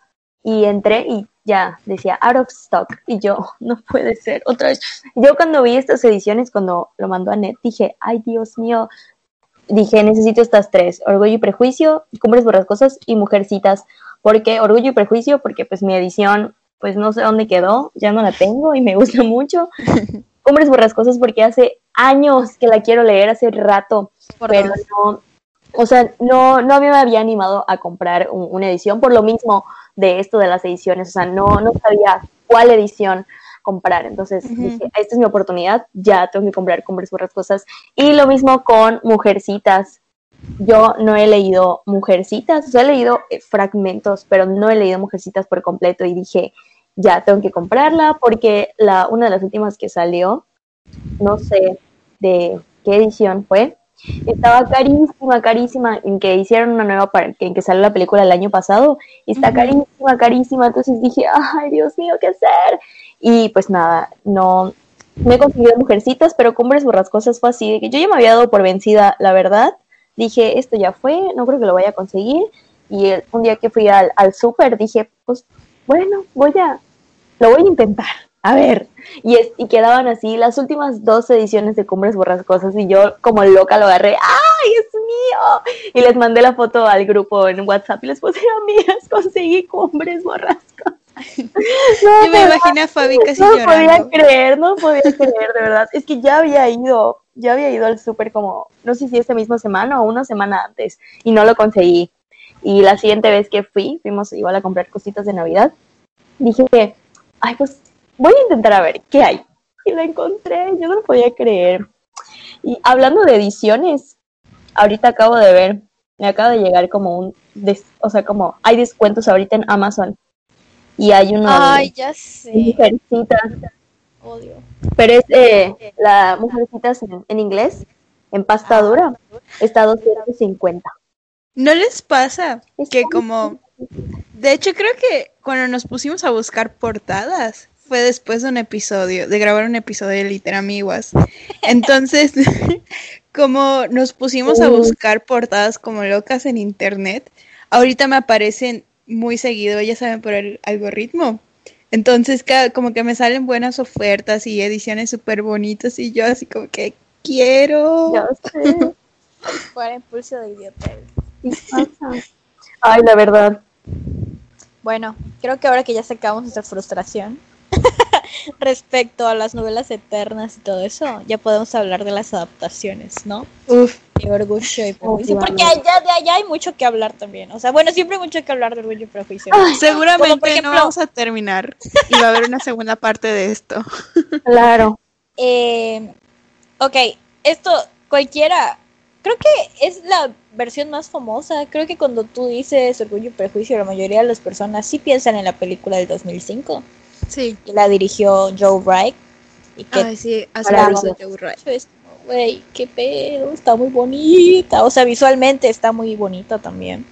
Y entré y ya decía out of stock. Y yo, no puede ser, otra vez. Yo cuando vi estas ediciones, cuando lo mandó a Net, dije, ay Dios mío, dije, necesito estas tres, Orgullo y Prejuicio, Cumbres Borrascosas y Mujercitas. porque Orgullo y Prejuicio? Porque pues mi edición, pues no sé dónde quedó, ya no la tengo y me gusta mucho. Cumbres Borrascosas porque hace años que la quiero leer, hace rato, pero no, o sea, no, no me había animado a comprar una edición por lo mismo de esto de las ediciones, o sea, no, no sabía cuál edición comprar, entonces dije, esta es mi oportunidad, ya tengo que comprar Cumbres Borrascosas, y lo mismo con Mujercitas, yo no he leído Mujercitas, o sea, he leído eh, fragmentos, pero no he leído Mujercitas por completo y dije, ya tengo que comprarla porque la, una de las últimas que salió, no sé de qué edición fue, estaba carísima, carísima, en que hicieron una nueva, en que salió la película el año pasado, y está carísima, carísima, entonces dije, ay, Dios mío, ¿qué hacer? Y pues nada, no, me he conseguido mujercitas, pero Cumbres Borrascosas fue así, de que yo ya me había dado por vencida, la verdad, dije, esto ya fue, no creo que lo vaya a conseguir, y un día que fui al, al súper dije, pues bueno, voy a, lo voy a intentar. A ver, y, es, y quedaban así las últimas dos ediciones de Cumbres Borrascosas y yo como loca lo agarré, ¡ay, es mío! Y les mandé la foto al grupo en WhatsApp y les puse, amigas, conseguí Cumbres Borrascosas. yo me imaginé a Fabi casi no llorando. No podía creer, no podía creer, de verdad. Es que ya había ido, ya había ido al súper como, no sé si esta misma semana o una semana antes y no lo conseguí. Y la siguiente vez que fui, fuimos igual a comprar cositas de Navidad, dije, ay, pues voy a intentar a ver qué hay. Y lo encontré, yo no lo podía creer. Y hablando de ediciones, ahorita acabo de ver, me acaba de llegar como un, o sea, como hay descuentos ahorita en Amazon. Y hay una... Ay, ya sé. Mujercitas. Odio. Pero es eh, la mujercitas en, en inglés, en pasta dura, está a 250. ¿No les pasa que como... De hecho, creo que cuando nos pusimos a buscar portadas, fue después de un episodio, de grabar un episodio de Literamiguas. Entonces, como nos pusimos a buscar portadas como locas en internet, ahorita me aparecen muy seguido, ya saben, por el algoritmo. Entonces, como que me salen buenas ofertas y ediciones súper bonitas y yo así como que quiero. Por impulso de idiota. Ay, la verdad. Bueno, creo que ahora que ya sacamos nuestra frustración respecto a las novelas eternas y todo eso, ya podemos hablar de las adaptaciones, ¿no? Uf. De Orgullo y Prejuicio. Porque allá, de allá hay mucho que hablar también. O sea, bueno, siempre hay mucho que hablar de Orgullo y Prejuicio. Seguramente ejemplo, no vamos a terminar y va a haber una segunda parte de esto. Claro. Eh, ok, esto cualquiera, creo que es la versión más famosa. Creo que cuando tú dices Orgullo y Prejuicio, la mayoría de las personas sí piensan en la película del 2005. Sí. Que la dirigió Joe Wright. Y que Ay, sí, hace de Joe Wright. Es güey, qué pedo, está muy bonita. O sea, visualmente está muy bonita también.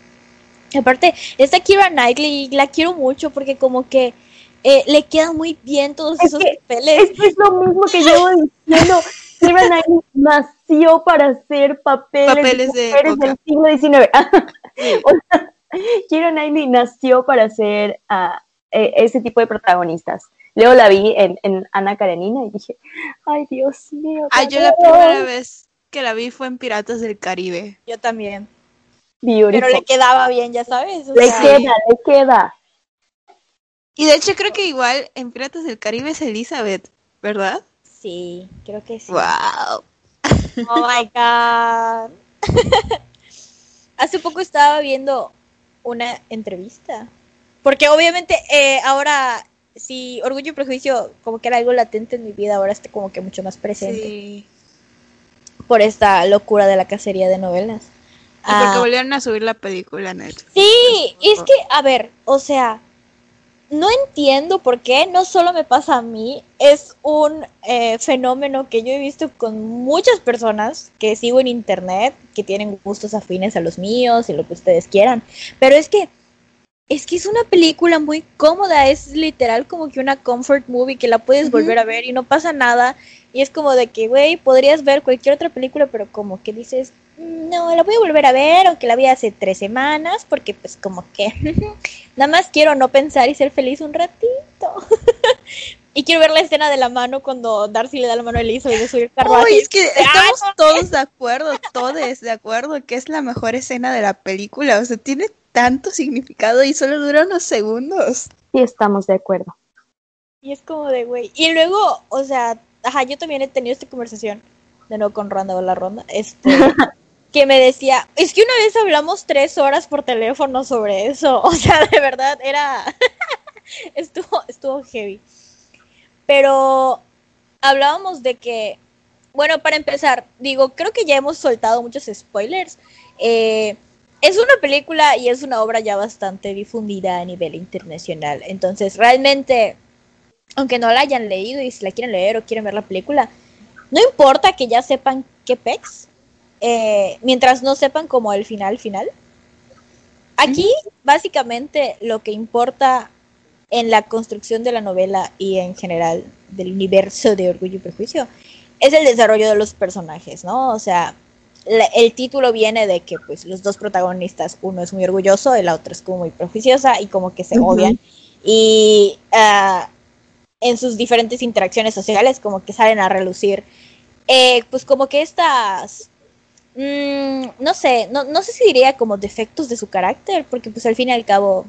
Aparte, esta Kira Knightley la quiero mucho porque como que eh, le quedan muy bien todos Es esos que papeles. Esto es lo mismo que llevo diciendo. Keira Knightley nació para hacer papeles, Papeles de mujeres época. del siglo XIX. O sea, Keira Knightley nació para hacer ah, eh, ese tipo de protagonistas. Luego la vi en, en Ana Karenina y dije, ay Dios mío. Ah, yo la por favor". primera vez que la vi fue en Piratas del Caribe. Yo también. Beautiful. Pero le quedaba bien, ya sabes. o Le sea, queda, le queda. Y de hecho creo que igual en Piratas del Caribe es Elizabeth, ¿verdad? Sí, creo que sí. Wow. Oh my god. Hace poco estaba viendo una entrevista. Porque obviamente eh, ahora, si Orgullo y Prejuicio como que era algo latente en mi vida, ahora está como que mucho más presente. Sí. Por esta locura de la cacería de novelas. Y porque Ah, volvieron a subir la película Netflix. Sí, es que, a ver, o sea, no entiendo por qué, no solo me pasa a mí, es un eh, fenómeno que yo he visto con muchas personas que sigo en internet, que tienen gustos afines a los míos y lo que ustedes quieran, pero es que, es que es una película muy cómoda, es literal como que una comfort movie que la puedes volver a ver y no pasa nada, y es como de que, güey, podrías ver cualquier otra película, pero como que dices, no, la voy a volver a ver, aunque la vi hace tres semanas, porque pues como que nada más quiero no pensar y ser feliz un ratito. y quiero ver la escena de la mano cuando Darcy le da la mano a Elisa y de subir carruaje. Uy, es que estamos todos de acuerdo, todos de acuerdo que es la mejor escena de la película. O sea, tiene tanto significado y solo dura unos segundos. Sí, estamos de acuerdo. Y es como de, güey. Y luego, o sea, ajá, yo también he tenido esta conversación, de nuevo con Ronda o la Ronda, este, que me decía, es que una vez hablamos tres horas por teléfono sobre eso. O sea, de verdad, era, estuvo, estuvo heavy. Pero hablábamos de que, bueno, para empezar, digo, creo que ya hemos soltado muchos spoilers. Eh, es una película y es una obra ya bastante difundida a nivel internacional. Entonces, realmente, aunque no la hayan leído y si la quieren leer o quieren ver la película, no importa que ya sepan qué pex, eh, mientras no sepan como el final final. Aquí, básicamente, lo que importa en la construcción de la novela y en general del universo de Orgullo y Prejuicio es el desarrollo de los personajes, ¿no? O sea, la- el título viene de que pues los dos protagonistas, uno es muy orgulloso y la otra es como muy prejuiciosa y como que se Ujú. odian. Y ah, en sus diferentes interacciones sociales como que salen a relucir. Eh, pues como que estas mm, no sé, no, no sé si diría como defectos de su carácter, porque pues al fin y al cabo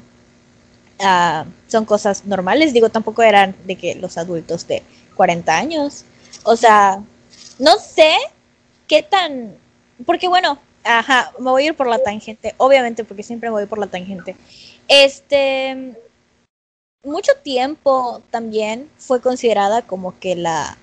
ah, son cosas normales, digo, tampoco eran de que los adultos de 40 años, o sea, no sé qué tan, porque bueno, ajá, me voy a ir por la tangente, obviamente, porque siempre me voy por la tangente. Este, mucho tiempo también fue considerada como que la,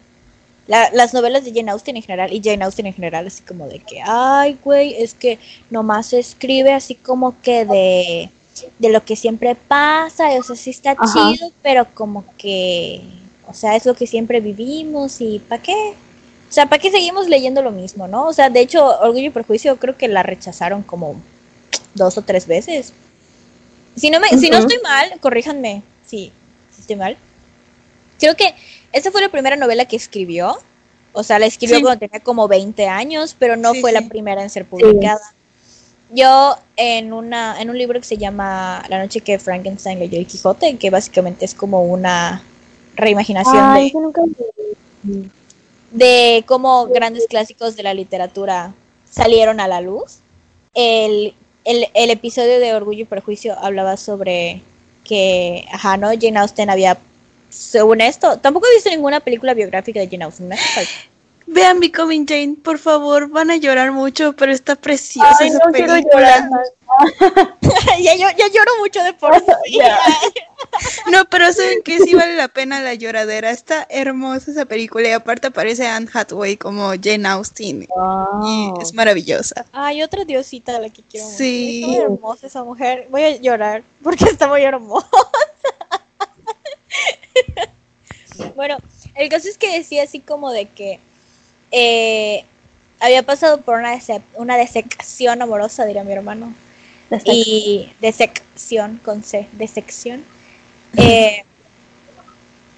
la- las novelas de Jane Austen en general y Jane Austen en general así como de que ay güey es que nomás escribe así como que de de lo que siempre pasa o sea sí está Ajá. chido pero como que o sea es lo que siempre vivimos y ¿para qué? O sea, ¿para qué seguimos leyendo lo mismo, no? O sea, de hecho, Orgullo y Prejuicio creo que la rechazaron como dos o tres veces. Si no, me, si no estoy mal, corríjanme si, si estoy mal. Creo que esta fue la primera novela que escribió. O sea, la escribió Sí. cuando tenía como 20 años, pero no Sí, fue sí. la primera en ser publicada. Yo en una en un libro que se llama La noche que Frankenstein leyó el Quijote, que básicamente es como una reimaginación Ay, de, nunca. De cómo grandes clásicos de la literatura salieron a la luz. El, el, el episodio de Orgullo y Prejuicio hablaba sobre que, ajá, ¿no? Jane Austen había, según esto, tampoco he visto ninguna película biográfica de Jane Austen. falta. Vean Becoming Jane, por favor, van a llorar mucho, pero está preciosa Ay, esa no quiero llorar. ya, yo- ya lloro mucho de por sí. No, pero saben que sí vale la pena la lloradera. Está hermosa esa película y aparte aparece Anne Hathaway como Jane Austen Wow. y es maravillosa. Ay, otra diosita a la que quiero. Sí. Muy hermosa esa mujer. Voy a llorar porque está muy hermosa. bueno, el caso es que decía así como de que eh, había pasado por una, decep- una desecación amorosa, diría mi hermano. Y desección con C, desección. Eh,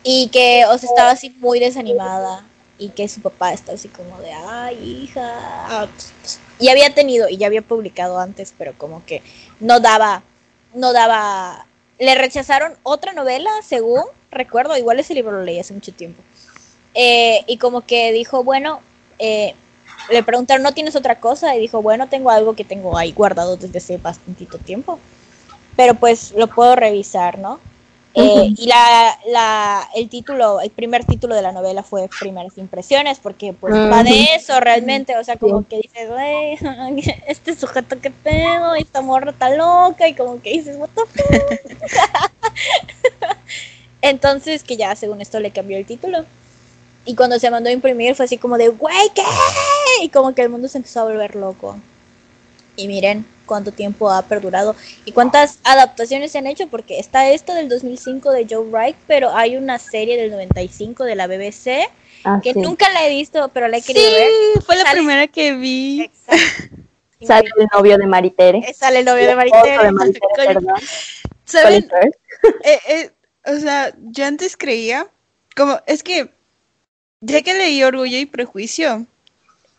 y que, o sea, estaba así muy desanimada. Y que su papá estaba así como de, ay, hija. Y había tenido, y ya había publicado antes, pero como que no daba, no daba. Le rechazaron otra novela, según recuerdo, igual ese libro lo leí hace mucho tiempo. Eh, y como que dijo, bueno, eh, le preguntaron, ¿no tienes otra cosa? Y dijo, bueno, tengo algo que tengo ahí guardado desde hace bastantito tiempo. Pero pues lo puedo revisar, ¿no? Eh, y la, la, el título, el primer título de la novela fue Primeras Impresiones, porque pues va de eso realmente, o sea, como que dices, "Güey, este sujeto que pedo, esta morra está loca, y como que dices, what the fuck?". Entonces, que ya según esto le cambió el título. Y cuando se mandó a imprimir fue así como de, güey, ¿qué? Y como que el mundo se empezó a volver loco. Y miren cuánto tiempo ha perdurado y cuántas adaptaciones se han hecho, porque está esto del 2005 de Joe Wright, pero hay una serie del 95 de la BBC Ah, que sí. nunca la he visto, pero la he Sí, querido ver. fue la Sale- primera que vi. Exacto. Sale el novio de Maritere. Eh, Sale el novio de Maritere. de. ¿Saben? Eh, eh, o sea, yo antes creía, como, es que, ya que leí Orgullo y Prejuicio,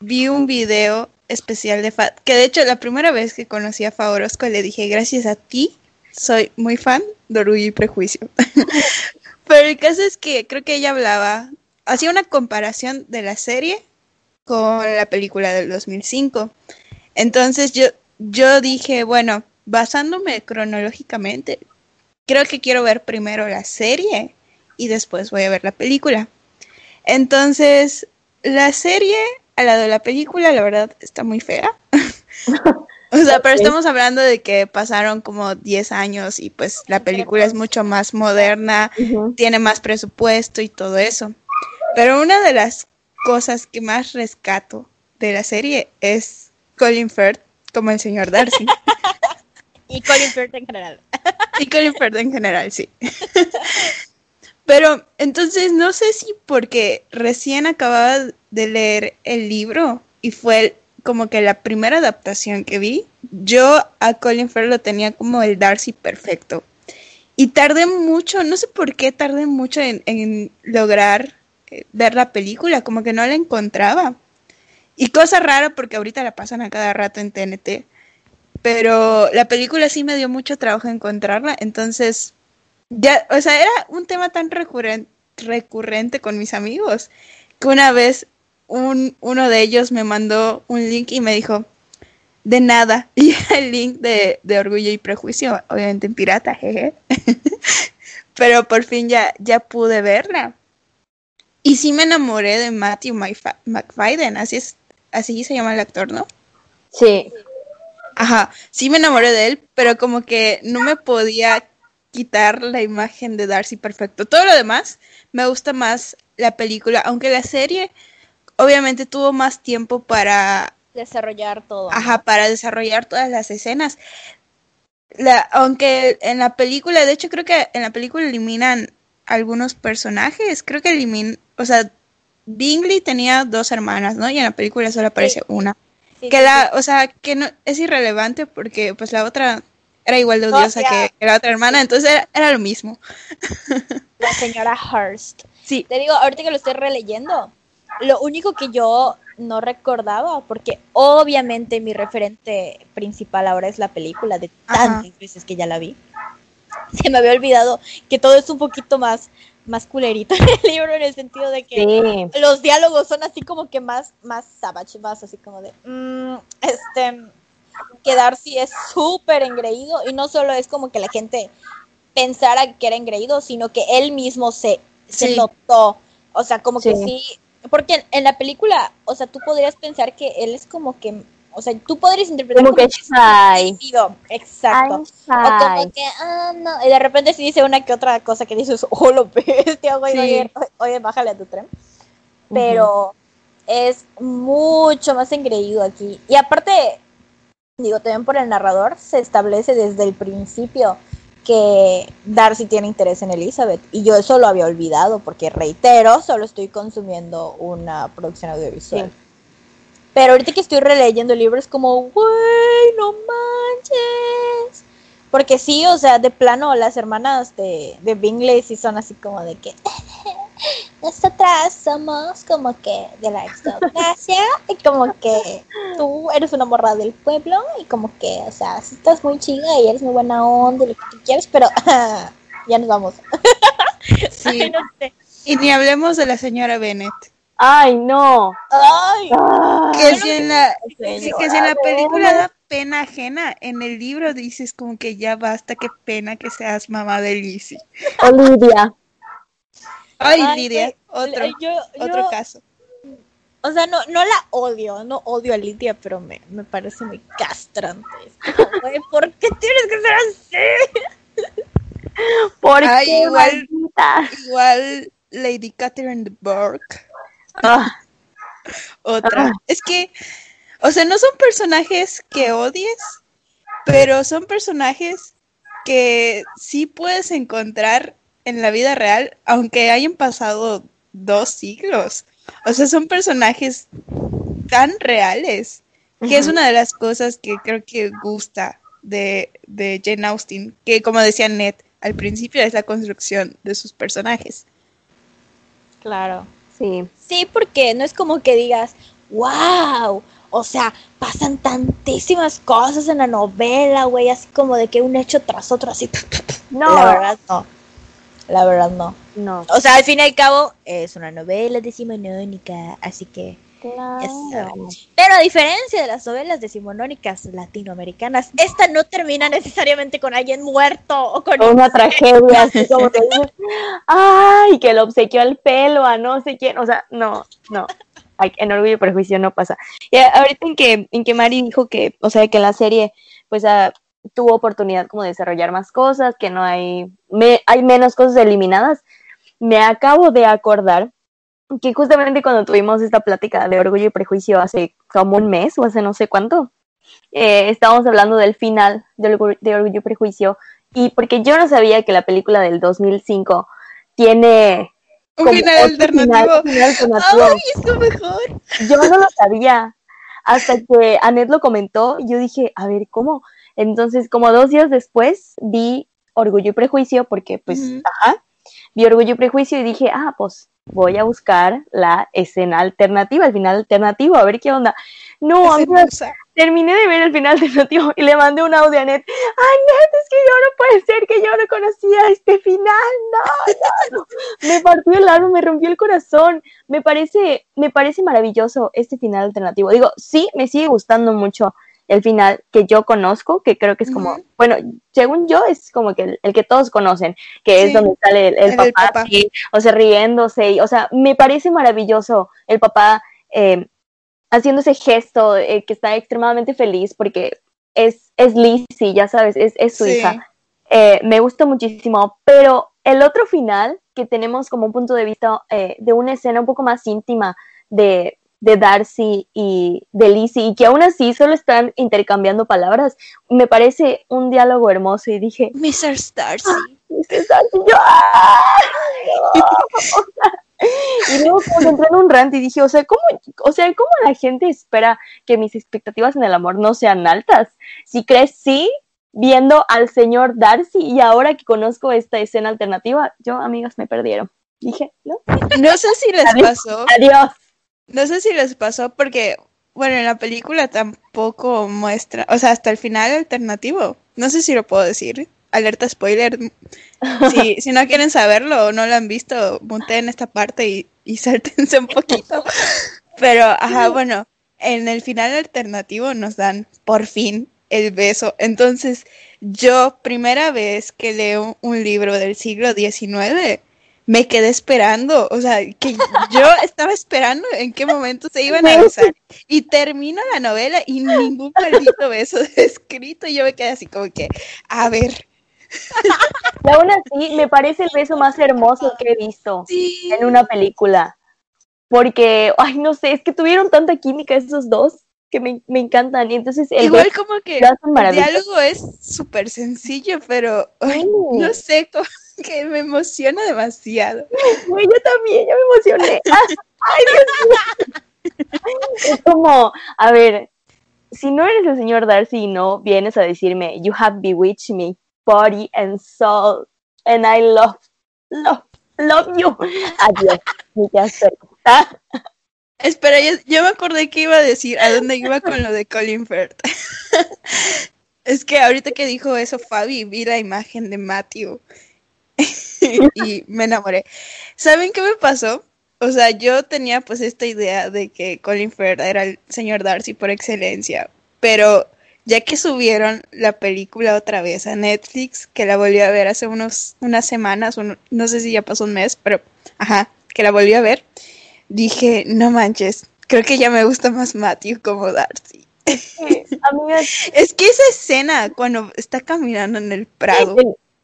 vi un video especial de Fa, que de hecho la primera vez que conocí a Fa Orozco le dije, gracias a ti, soy muy fan de Orgullo y Prejuicio. Pero el caso es que creo que ella hablaba, hacía una comparación de la serie con la película del 2005. Entonces yo, yo dije, bueno, basándome cronológicamente, creo que quiero ver primero la serie y después voy a ver la película. Entonces, la serie a la de la película, la verdad, está muy fea. o sea, pero estamos hablando de que pasaron como 10 años y pues la película es mucho más moderna, tiene más presupuesto y todo eso. Pero una de las cosas que más rescato de la serie es Colin Firth como el señor Darcy. Y Colin Firth en general. Y Colin Firth en general, sí. Pero entonces no sé si porque recién acababa de leer el libro y fue como que la primera adaptación que vi, yo a Colin Firth lo tenía como el Darcy perfecto. Y tardé mucho, no sé por qué tardé mucho en, en lograr eh, ver la película, como que no la encontraba. Y cosa rara porque ahorita la pasan a cada rato en TNT. Pero la película sí me dio mucho trabajo encontrarla, entonces ya, o sea, era un tema tan recurrente, recurrente con mis amigos que una vez un, uno de ellos me mandó un link y me dijo, de nada, y el link de, de Orgullo y Prejuicio, obviamente en pirata, jeje. Pero por fin ya, ya pude verla. Y sí me enamoré de Matthew McFadden, así es, así se llama el actor, ¿no? Sí. Ajá, sí me enamoré de él, pero como que no me podía quitar la imagen de Darcy perfecto. Todo lo demás me gusta más la película, aunque la serie obviamente tuvo más tiempo para, Desarrollar todo. ajá, para desarrollar todas las escenas. La, aunque en la película, de hecho creo que en la película eliminan algunos personajes, creo que eliminan, o sea, Bingley tenía dos hermanas, ¿no? Y en la película solo aparece una Sí, que sí, la, o sea, que no es irrelevante porque pues la otra era igual de No, odiosa que, que la otra hermana, entonces era, era lo mismo. La señora Hurst. Sí, Te digo, ahorita que lo estoy releyendo, lo único que yo no recordaba, porque obviamente mi referente principal ahora es la película, de Ajá. tantas veces que ya la vi, se me había olvidado que todo es un poquito más, más culerito en el libro, en el sentido de que Sí. los diálogos son así como que más, más savage, más así como de, mm, este, que Darcy es súper engreído y no solo es como que la gente pensara que era engreído, sino que él mismo se, se Sí. notó, o sea, como que Sí. porque en, en la película, o sea, tú podrías pensar que él es como que, o sea, tú podrías interpretar Como que es shy. tímido, exacto. I'm O como que, ah, no. Y de repente sí dice una que otra cosa que dices, oh, lo bestia, güey, Sí. oye, oye, bájale a tu tren. Pero es mucho más engreído aquí. Y aparte, digo, también por el narrador se establece desde el principio que Darcy tiene interés en Elizabeth. Y yo eso lo había olvidado, porque reitero, solo estoy consumiendo una producción audiovisual. Sí. Pero ahorita que estoy releyendo el libro es como, güey, no manches. Porque sí, o sea, de plano, las hermanas de, de Bingley sí son así como de que nosotras somos como que de la aristocracia y como que tú eres una morra del pueblo y como que, o sea, estás muy chida y eres muy buena onda y lo que tú quieres, pero ya nos vamos. Sí. Ay, no sé. Y ni hablemos de la señora Bennett. Ay, no. Ay, Ah, Que si en la, señora que si en la película Bennett. da pena ajena, en el libro dices como que ya basta, qué pena que seas mamá de Lizzie. Olivia. Ay, Lidia, otro, yo- otro caso. O sea, no, no la odio, no odio a Lidia, pero me, me parece muy castrante. Güey, ¿por qué tienes que ser así? ¿Por Ay, igual-? Igual Lady Catherine Burke, Ah, otra. Ah. Es que, o sea, no son personajes que odies, pero son personajes que sí puedes encontrar en la vida real, aunque hayan pasado dos siglos. O sea, son personajes tan reales, que es una de las cosas que creo que gusta de, de Jane Austen, que como decía Ned al principio es la construcción de sus personajes. Claro. sí. Sí, porque no es como que digas, wow, o sea, pasan tantísimas cosas en la novela, güey, así como de que un hecho tras otro, así. No, La verdad no. La verdad no. no. O sea, al fin y al cabo, es una novela decimonónica, así que. Claro. Pero a diferencia de las novelas decimonónicas latinoamericanas, esta no termina necesariamente con alguien muerto o con Una tragedia, así como que ay, que le obsequió el pelo a no sé quién, o sea, no, no. En Orgullo y Prejuicio no pasa. Y a- ahorita en que, en que Mari dijo que, o sea, que la serie, pues, ah, tuvo oportunidad como de desarrollar más cosas, que no hay, me- hay menos cosas eliminadas, me acabo de acordar que justamente cuando tuvimos esta plática de Orgullo y Prejuicio hace como un mes o hace no sé cuánto, eh, estábamos hablando del final de Orgu- de Orgullo y Prejuicio y porque yo no sabía que la película del 2005 tiene Un como final otro alternativo. final- final alternativo. ¡Ay, es lo mejor! Yo no lo sabía hasta que Anet lo comentó y yo dije, a ver, ¿cómo? Entonces, como dos días después, vi Orgullo y Prejuicio porque, pues, ajá, vi Orgullo y Prejuicio y dije, ah, pues voy a buscar la escena alternativa, el final alternativo, a ver qué onda. No, hermosa. terminé de ver el final alternativo y le mandé un audio a Net. Ay, Net, es que yo no puede ser que yo no conocía este final. No, no, no. Me partió el alma, me rompió el corazón. Me parece, me parece maravilloso este final alternativo. Digo, sí, me sigue gustando mucho el final que yo conozco, que creo que es como, bueno, según yo es como que el, el que todos conocen, que es donde sale el, el el papá, papá. o sea, riéndose, y, o sea, me parece maravilloso el papá eh, haciendo ese gesto eh, que está extremadamente feliz porque es, es Lizzie, ya sabes, es, es su Sí. hija. Eh, me gusta muchísimo, pero el otro final que tenemos como un punto de vista de una escena un poco más íntima de, de Darcy y de Lizzie y que aún así solo están intercambiando palabras, me parece un diálogo hermoso y dije, Mr. Darcy. "Este Darcy", yo, ¡ah! Y luego como que entré en un rant y dije, o sea, ¿cómo, o sea, ¿cómo la gente espera que mis expectativas en el amor no sean altas? Si crecí viendo al señor Darcy y ahora que conozco esta escena alternativa, yo, amigas, me perdieron. Dije, no, No sé si les pasó. adiós. No sé si les pasó porque, bueno, en la película tampoco muestra, o sea, hasta el final alternativo. No sé si lo puedo decir. Alerta spoiler. Si, si no quieren saberlo o no lo han visto, en esta parte y, y sáltense un poquito. Pero, ajá, bueno, en el final alternativo nos dan por fin el beso. Entonces, yo, primera vez que leo un libro del siglo XIX, me quedé esperando, o sea, que yo estaba esperando en qué momento se iban a besar. Y termino la novela y ningún maldito beso escrito y yo me quedé así como que, a ver, Y aún así, me parece el beso más hermoso que he visto sí, en una película. Porque, ay, no sé, es que tuvieron tanta química esos dos que me, me encantan. Y entonces el Igual como que el diálogo es súper sencillo, pero ay, no sé, como que me emociona demasiado. Güey, yo también, yo me emocioné. Ay, Dios mío. Es como, a ver, si no eres el señor Darcy y no vienes a decirme, you have bewitched me, body and soul, and I love, love, love you. Adiós, te acepta. Espera, yo, yo me acordé que iba a decir a dónde iba con lo de Colin Firth. es que ahorita que dijo eso Fabi, vi la imagen de Matthew y me enamoré. ¿Saben qué me pasó? O sea, yo tenía pues esta idea de que Colin Firth era el señor Darcy por excelencia, pero ya que subieron la película otra vez a Netflix, que la volví a ver hace unos, unas semanas, un- no sé si ya pasó un mes, pero ajá, que la volví a ver, dije, no manches, creo que ya me gusta más Matthew como Darcy. Amigas, Es que esa escena cuando está caminando en el Prado,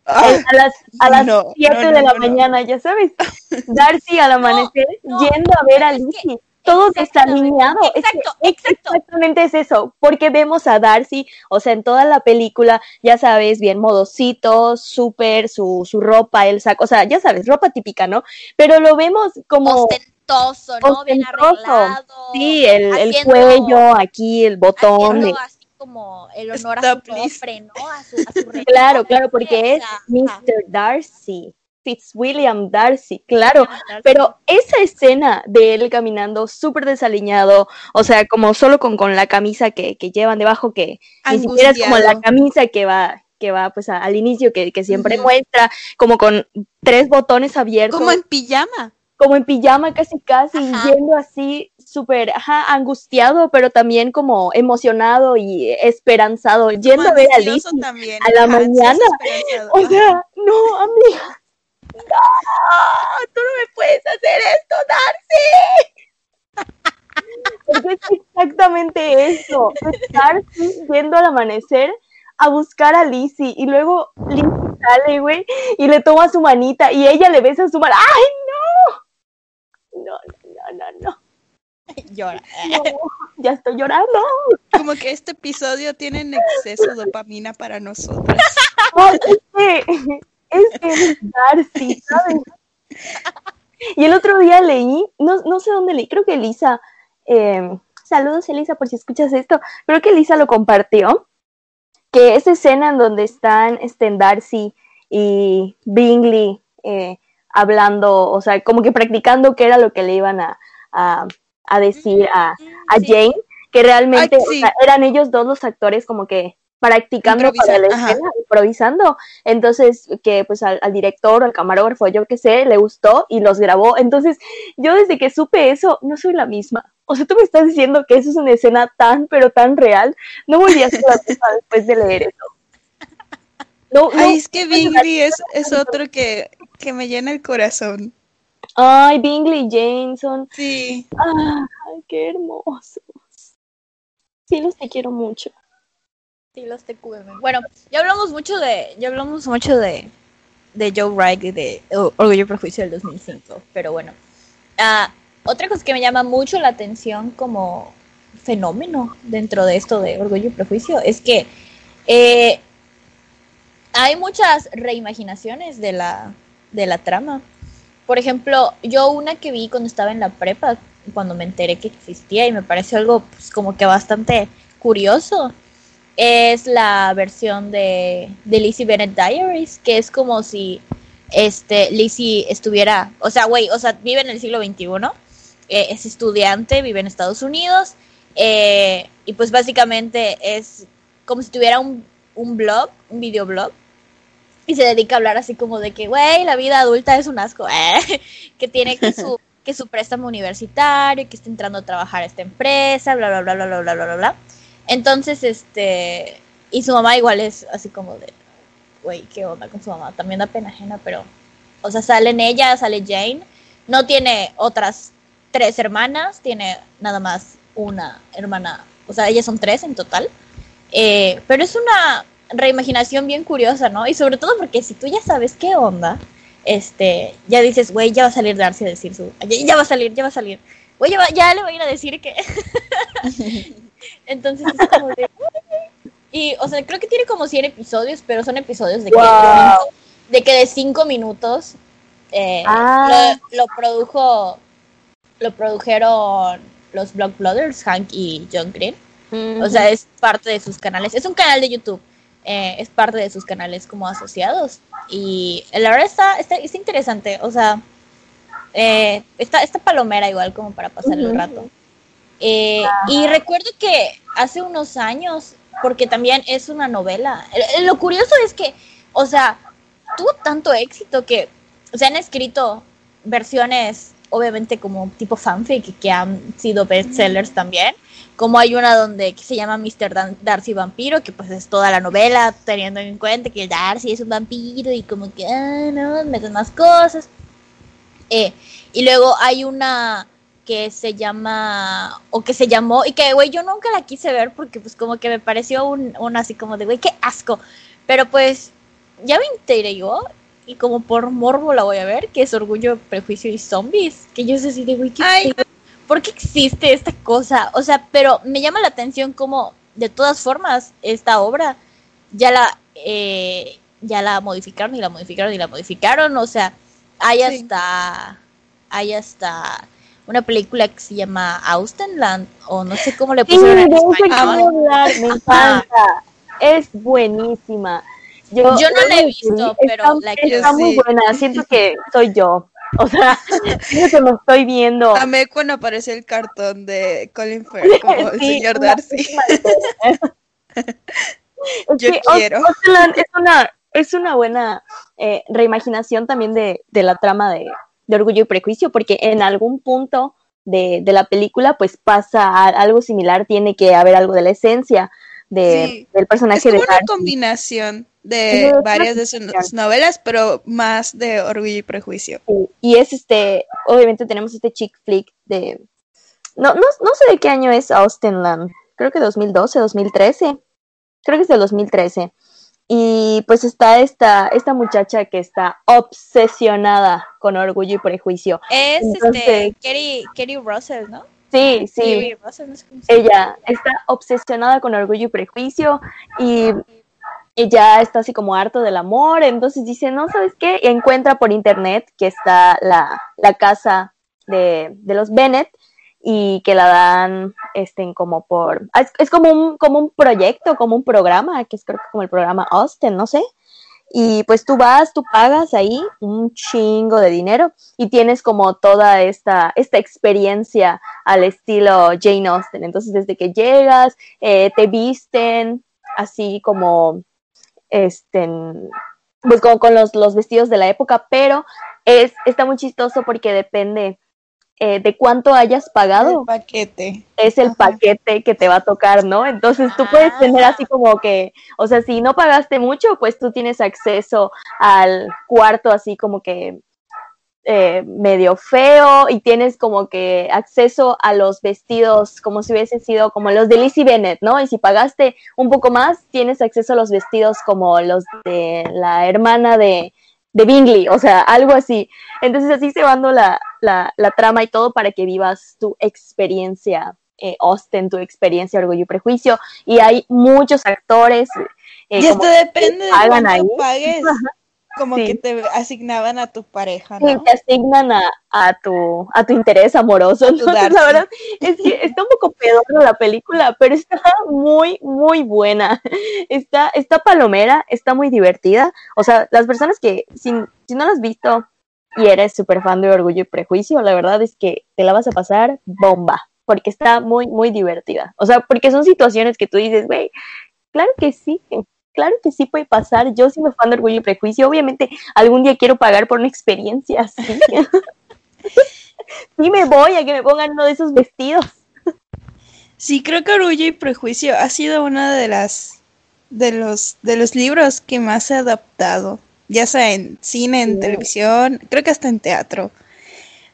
a las, a las No, 7 no, de no, la mañana, ya sabes, Darcy al amanecer no, yendo a ver a Lizzie. Todo desalineado. Es que exacto, exacto. Exactamente es eso, porque vemos a Darcy, o sea, en toda la película, ya sabes, bien modosito, súper, su, su ropa, el saco, o sea, ya sabes, ropa típica, ¿no? Pero lo vemos como, Ostentoso, ¿no? Bien Ostentoso. arreglado. sí, el, el cuello, aquí, el botón. haciendo de- como el honor a su nombre, ¿no? A su, a su Claro, claro, porque es Mr. Darcy, Fitzwilliam Darcy, claro. Pero esa escena de él caminando súper desaliñado, o sea, como solo con, con la camisa que, que llevan debajo, que ni siquiera es como la camisa que va, que va pues a- al inicio, que, que siempre Ujú. muestra, como con tres botones abiertos, como en pijama. Como en pijama casi casi, Ajá. yendo así súper, angustiado, pero también como emocionado y esperanzado, yendo a ver a también. a la Ajá, mañana. O sea, no, amiga. No, tú no me puedes hacer esto, Darcy. Porque es exactamente eso. Es Darcy yendo al amanecer a buscar a Lizzie y luego Lizzie sale, güey, y le toma su manita y ella le besa su mano. ¡Ay, no! No, no, no, no. Llora. no. Ya estoy llorando. Como que este episodio tiene en exceso dopamina para nosotras. No, es que es que es Darcy, ¿sabes? Y el otro día leí, no, no sé dónde leí, creo que Elisa, eh, saludos Elisa por si escuchas esto, creo que Elisa lo compartió, que esa escena en donde están este, Darcy y Bingley eh, hablando, o sea, como que practicando qué era lo que le iban a, a, a decir a, a. Jane, que realmente Ay, o sí. sea, eran ellos dos los actores como que practicando para la escena, improvisando. Entonces, que pues al, al director al camarógrafo, yo qué sé, le gustó y los grabó. Entonces, yo desde que supe eso, no soy la misma. O sea, tú me estás diciendo que eso es una escena tan, pero tan real. No volví a ser la misma después de leer eso. No, no. Ay, es que Bingley es, es otro que, que me llena el corazón. Ay, Bingley y Jameson. Sí. Ay, qué hermosos. Sí, los te quiero mucho. Sí, los TQM. Bueno, ya hablamos mucho de, ya hablamos mucho de, de Joe Wright y de Orgullo y Prejuicio del 2005, pero bueno. Ah, otra cosa que me llama mucho la atención como fenómeno dentro de esto de Orgullo y Prejuicio es que eh, hay muchas reimaginaciones de la, de la trama. Por ejemplo, yo una que vi cuando estaba en la prepa, cuando me enteré que existía y me pareció algo pues, como que bastante curioso, es la versión de, de Lizzie Bennett Diaries, que es como si este Lizzie estuviera, o sea, güey, o sea, vive en el siglo XXI, eh, es estudiante, vive en Estados Unidos, eh, y pues básicamente es como si tuviera un, un blog, un videoblog, y se dedica a hablar así como de que, güey, la vida adulta es un asco, eh, que tiene que su, que su préstamo universitario, que está entrando a trabajar a esta empresa, bla, bla, bla, bla, bla, bla, bla, bla. Entonces, este, y su mamá igual es así como de, güey, ¿qué onda con su mamá? También da pena ajena, pero, o sea, salen ella, sale Jane, no tiene otras tres hermanas, tiene nada más una hermana, o sea, ellas son tres en total, eh, pero es una reimaginación bien curiosa, ¿no? Y sobre todo porque si tú ya sabes qué onda, este, ya dices, güey, ya va a salir Darcy a decir su, ya, ya va a salir, ya va a salir, güey, ya, va- ya le voy a ir a decir que, Entonces es como de... Y, o sea, creo que tiene como 100 episodios, pero son episodios de, Wow. que, de que de 5 minutos. eh, Ah. lo, lo produjo, lo produjeron los Block Brothers, Hank y John Green. O sea, es parte de sus canales. Es un canal de YouTube. Eh, es parte de sus canales como asociados. Y la verdad está, está, está interesante. O sea, eh, está, está palomera igual como para pasar el rato. Eh, y recuerdo que hace unos años, porque también es una novela. Lo curioso es que, o sea, tuvo tanto éxito que se han escrito versiones, obviamente como tipo fanfic, que han sido bestsellers también. Como hay una donde que se llama Mr. Dan- Darcy Vampiro, que pues es toda la novela, teniendo en cuenta que Darcy es un vampiro y como que, ah, no, meten más cosas. Eh, y luego hay una que se llama, o que se llamó, y que, güey, yo nunca la quise ver porque pues como que me pareció un, un así como de, güey, qué asco. Pero pues ya me enteré yo, y como por morbo la voy a ver, que es Orgullo, Prejuicio y Zombies, que yo sé de, güey, ¿qué Ay. ¿por qué existe esta cosa? O sea, pero me llama la atención como, de todas formas, esta obra ya la, eh, ya la modificaron y la modificaron y la modificaron, o sea, hay Sí. hasta, hay hasta una película que se llama Austenland, o no sé cómo le Sí, pusieron de en español. me encanta. Es buenísima. Yo no la he visto, decir, pero está, la está quiero- muy sí. buena. Siento que soy yo. O sea, siento que me estoy viendo. Amé cuando aparece el cartón de Colin Firth como el señor Darcy. Es Yo que quiero. Es una, es una buena eh, reimaginación también de, de la trama de, de Orgullo y Prejuicio, porque en algún punto de, de la película pues pasa a- algo similar, tiene que haber algo de la esencia de, Sí. del Es personaje como de una Darcy. combinación de varias de sus novelas, pero más de Orgullo y Prejuicio. Sí, Y es este, obviamente tenemos este chick flick de, no, no, no sé de qué año es Austenland, creo que 2012, 2013, creo que es del 2013. Y pues está esta, esta muchacha que está obsesionada con orgullo y prejuicio. Es Entonces- este, Kerry, Kerry Russell, ¿no? Sí, sí, Kerry Russell, no sé ella está obsesionada con orgullo y prejuicio y ella está así como harto del amor, entonces dice, no, ¿sabes qué? Y encuentra por internet que está la, la casa de, de los Bennett y que la dan este, como por... Es, es como, un, como un proyecto, como un programa, que es creo que como el programa Austin, no sé. Y pues tú vas, tú pagas ahí un chingo de dinero y tienes como toda esta, esta experiencia al estilo Jane Austen. Entonces, desde que llegas, eh, te visten así como, este, pues como con los, los vestidos de la época, pero es, está muy chistoso porque depende eh, de cuánto hayas pagado El paquete. es el Ajá. paquete que te va a tocar, ¿no? Entonces tú puedes Ah. tener así como que, o sea, si no pagaste mucho, pues tú tienes acceso al cuarto así como que eh, medio feo y tienes como que acceso a los vestidos como si hubiesen sido como los de Lizzie Bennett, ¿no? Y si pagaste un poco más, tienes acceso a los vestidos como los de la hermana de, de Bingley, o sea, algo así. Entonces así se va dando la, la, la trama y todo para que vivas tu experiencia eh, Austen, tu experiencia Orgullo y Prejuicio. Y hay muchos actores. eh, y esto depende de cuánto ahí. pagues. Como Sí. que te asignaban a tu pareja, ¿no? te asignan a, a tu, a tu interés amoroso. Entonces, la verdad es que está un poco pedorra la película, pero está muy, muy buena. Está, está palomera, está muy divertida. O sea, las personas que, si, si no la has visto y eres súper fan de Orgullo y Prejuicio, la verdad es que te la vas a pasar bomba, porque está muy, muy divertida. O sea, porque son situaciones que tú dices, güey, claro que sí. Claro que sí puede pasar. Yo sí me fan de Orgullo y Prejuicio. Obviamente, algún día quiero pagar por una experiencia así. sí me voy a que me pongan uno de esos vestidos. Sí, creo que Orgullo y Prejuicio ha sido uno de las de los de los libros que más se ha adaptado, ya sea en cine, en Sí. televisión, creo que hasta en teatro.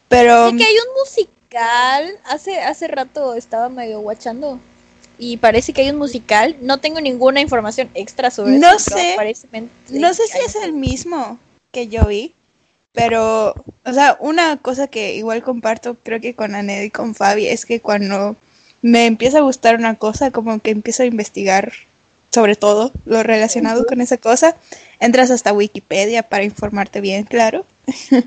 Pero Sé que hay un musical, hace, hace rato estaba medio guachando y parece que hay un musical, no tengo ninguna información extra sobre No eso, sé. no sé si es el mismo que yo vi, pero o sea, una cosa que igual comparto creo que con Anel y con Fabi es que cuando me empieza a gustar una cosa, como que empiezo a investigar sobre todo lo relacionado con esa cosa. Entras hasta Wikipedia para informarte bien, claro.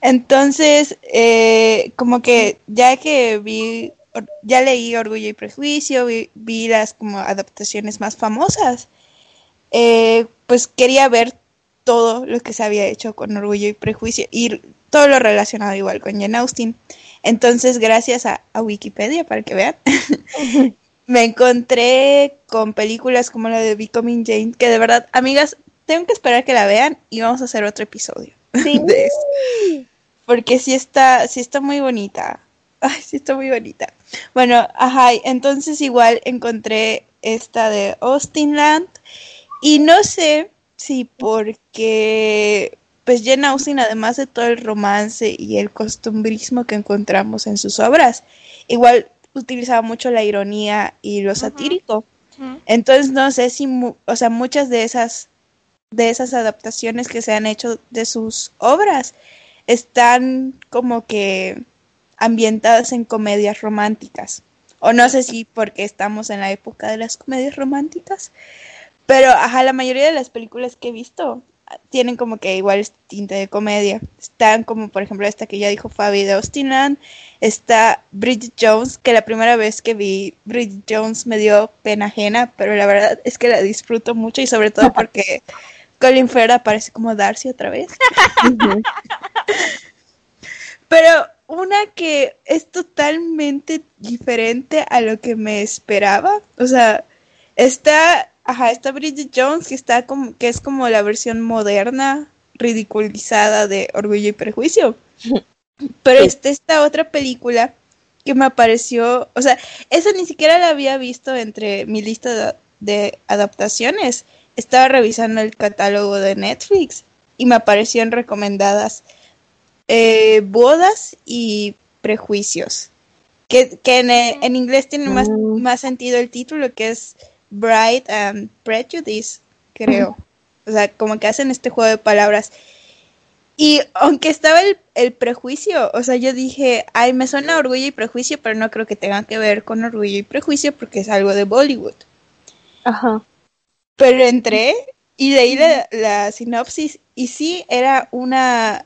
Entonces, eh, como que ya que vi, ya leí Orgullo y Prejuicio, vi, las como adaptaciones más famosas, eh, pues quería ver todo lo que se había hecho con Orgullo y Prejuicio y todo lo relacionado igual con Jane Austen. Entonces, gracias a, a Wikipedia, para que vean, me encontré con películas como la de Becoming Jane, que de verdad, amigas, tengo que esperar que la vean y vamos a hacer otro episodio sí. de eso. Porque sí está, sí está muy bonita. Ay, sí está muy bonita. Bueno, ajá, entonces igual encontré esta de Austinland y no sé si porque pues Jane Austen, además de todo el romance y el costumbrismo que encontramos en sus obras, igual utilizaba mucho la ironía y lo satírico. Entonces no sé si, o sea, muchas de esas de esas adaptaciones que se han hecho de sus obras están como que ambientadas en comedias románticas. O no sé si porque estamos en la época de las comedias románticas, pero ajá, la mayoría de las películas que he visto tienen como que igual este tinte de comedia. Están como por ejemplo esta que ya dijo Fabi de Austin está Bridget Jones, que la primera vez que vi Bridget Jones me dio pena ajena, pero la verdad es que la disfruto mucho y sobre todo porque Colin Firth aparece como Darcy otra vez. pero una que es totalmente diferente a lo que me esperaba, o sea, está Ajá, está Bridget Jones, que está como, que es como la versión moderna, ridiculizada de Orgullo y Prejuicio. Pero está esta otra película que me apareció, o sea, esa ni siquiera la había visto entre mi lista de, adaptaciones. Estaba revisando el catálogo de Netflix y me aparecieron recomendadas eh, Bodas y Prejuicios. Que, en, en, inglés tiene más, mm. más sentido el título, que es Bride and Prejudice, creo. O sea, como que hacen este juego de palabras. Y aunque estaba el, prejuicio, o sea, yo dije, ay, me suena orgullo y prejuicio, pero no creo que tenga que ver con orgullo y prejuicio porque es algo de Bollywood. Ajá. Pero entré y leí la, la sinopsis y sí era una,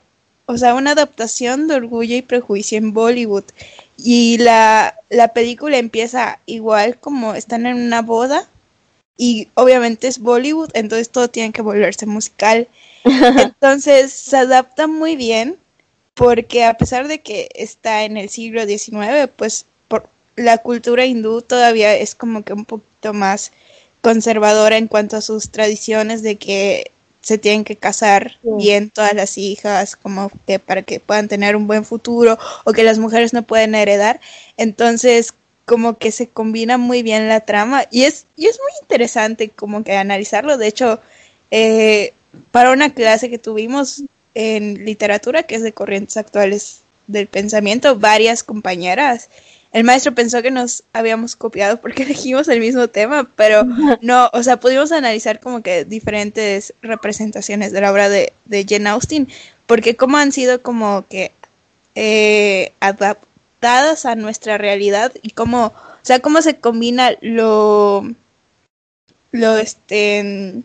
o sea, una adaptación de orgullo y prejuicio en Bollywood. Y la, la película empieza igual como están en una boda y obviamente es Bollywood, entonces todo tiene que volverse musical. Entonces se adapta muy bien porque a pesar de que está en el siglo XIX, pues por la cultura hindú todavía es como que un poquito más conservadora en cuanto a sus tradiciones de que se tienen que casar bien todas las hijas, como que para que puedan tener un buen futuro o que las mujeres no pueden heredar. Entonces, como que se combina muy bien la trama y es, y es muy interesante como que analizarlo. De hecho, eh, para una clase que tuvimos en literatura, que es de corrientes actuales del pensamiento, varias compañeras el maestro pensó que nos habíamos copiado porque elegimos el mismo tema, pero no, o sea, pudimos analizar como que diferentes representaciones de la obra de, de Jane Austen, porque como han sido como que eh, adaptadas a nuestra realidad y cómo, o sea, cómo se combina lo, lo este,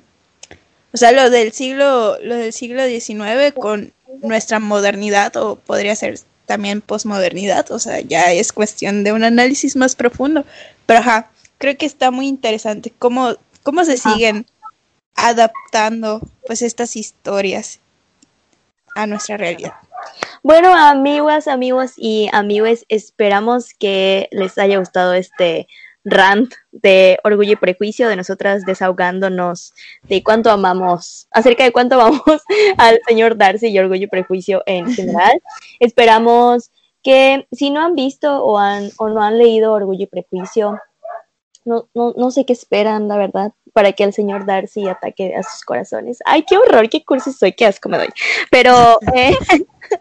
o sea, lo del siglo, lo del siglo XIX con nuestra modernidad o podría ser también posmodernidad, o sea, ya es cuestión de un análisis más profundo, pero ajá, creo que está muy interesante cómo, cómo se siguen adaptando pues estas historias a nuestra realidad. Bueno, amigas, amigos y amigos, esperamos que les haya gustado este rant de orgullo y prejuicio de nosotras desahogándonos de cuánto amamos, acerca de cuánto amamos al señor Darcy y orgullo y prejuicio en general. Esperamos que si no han visto o, han, o no han leído orgullo y prejuicio, no, no, no sé qué esperan, la verdad, para que el señor Darcy ataque a sus corazones. Ay, qué horror, qué curso soy, qué asco me doy. Pero... Eh,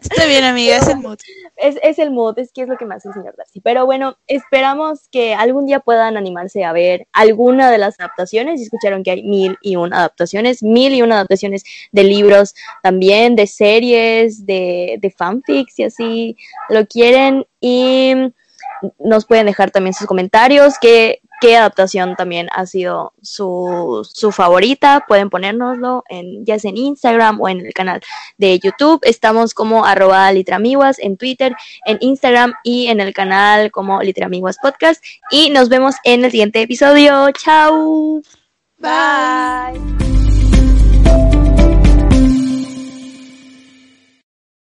Está bien, amiga, es el mood. Es, es, el mood, es que es lo que me hace el señor Darcy. Pero bueno, esperamos que algún día puedan animarse a ver alguna de las adaptaciones. Y escucharon que hay mil y una adaptaciones, mil y una adaptaciones de libros también, de series, de, de fanfics y así lo quieren. Y nos pueden dejar también sus comentarios, qué, qué adaptación también ha sido su, su favorita. Pueden ponérnoslo en, ya sea en Instagram o en el canal de YouTube. Estamos como arroba litramiguas en Twitter, en Instagram y en el canal como Litramiguas Podcast. Y nos vemos en el siguiente episodio. Chao. Bye.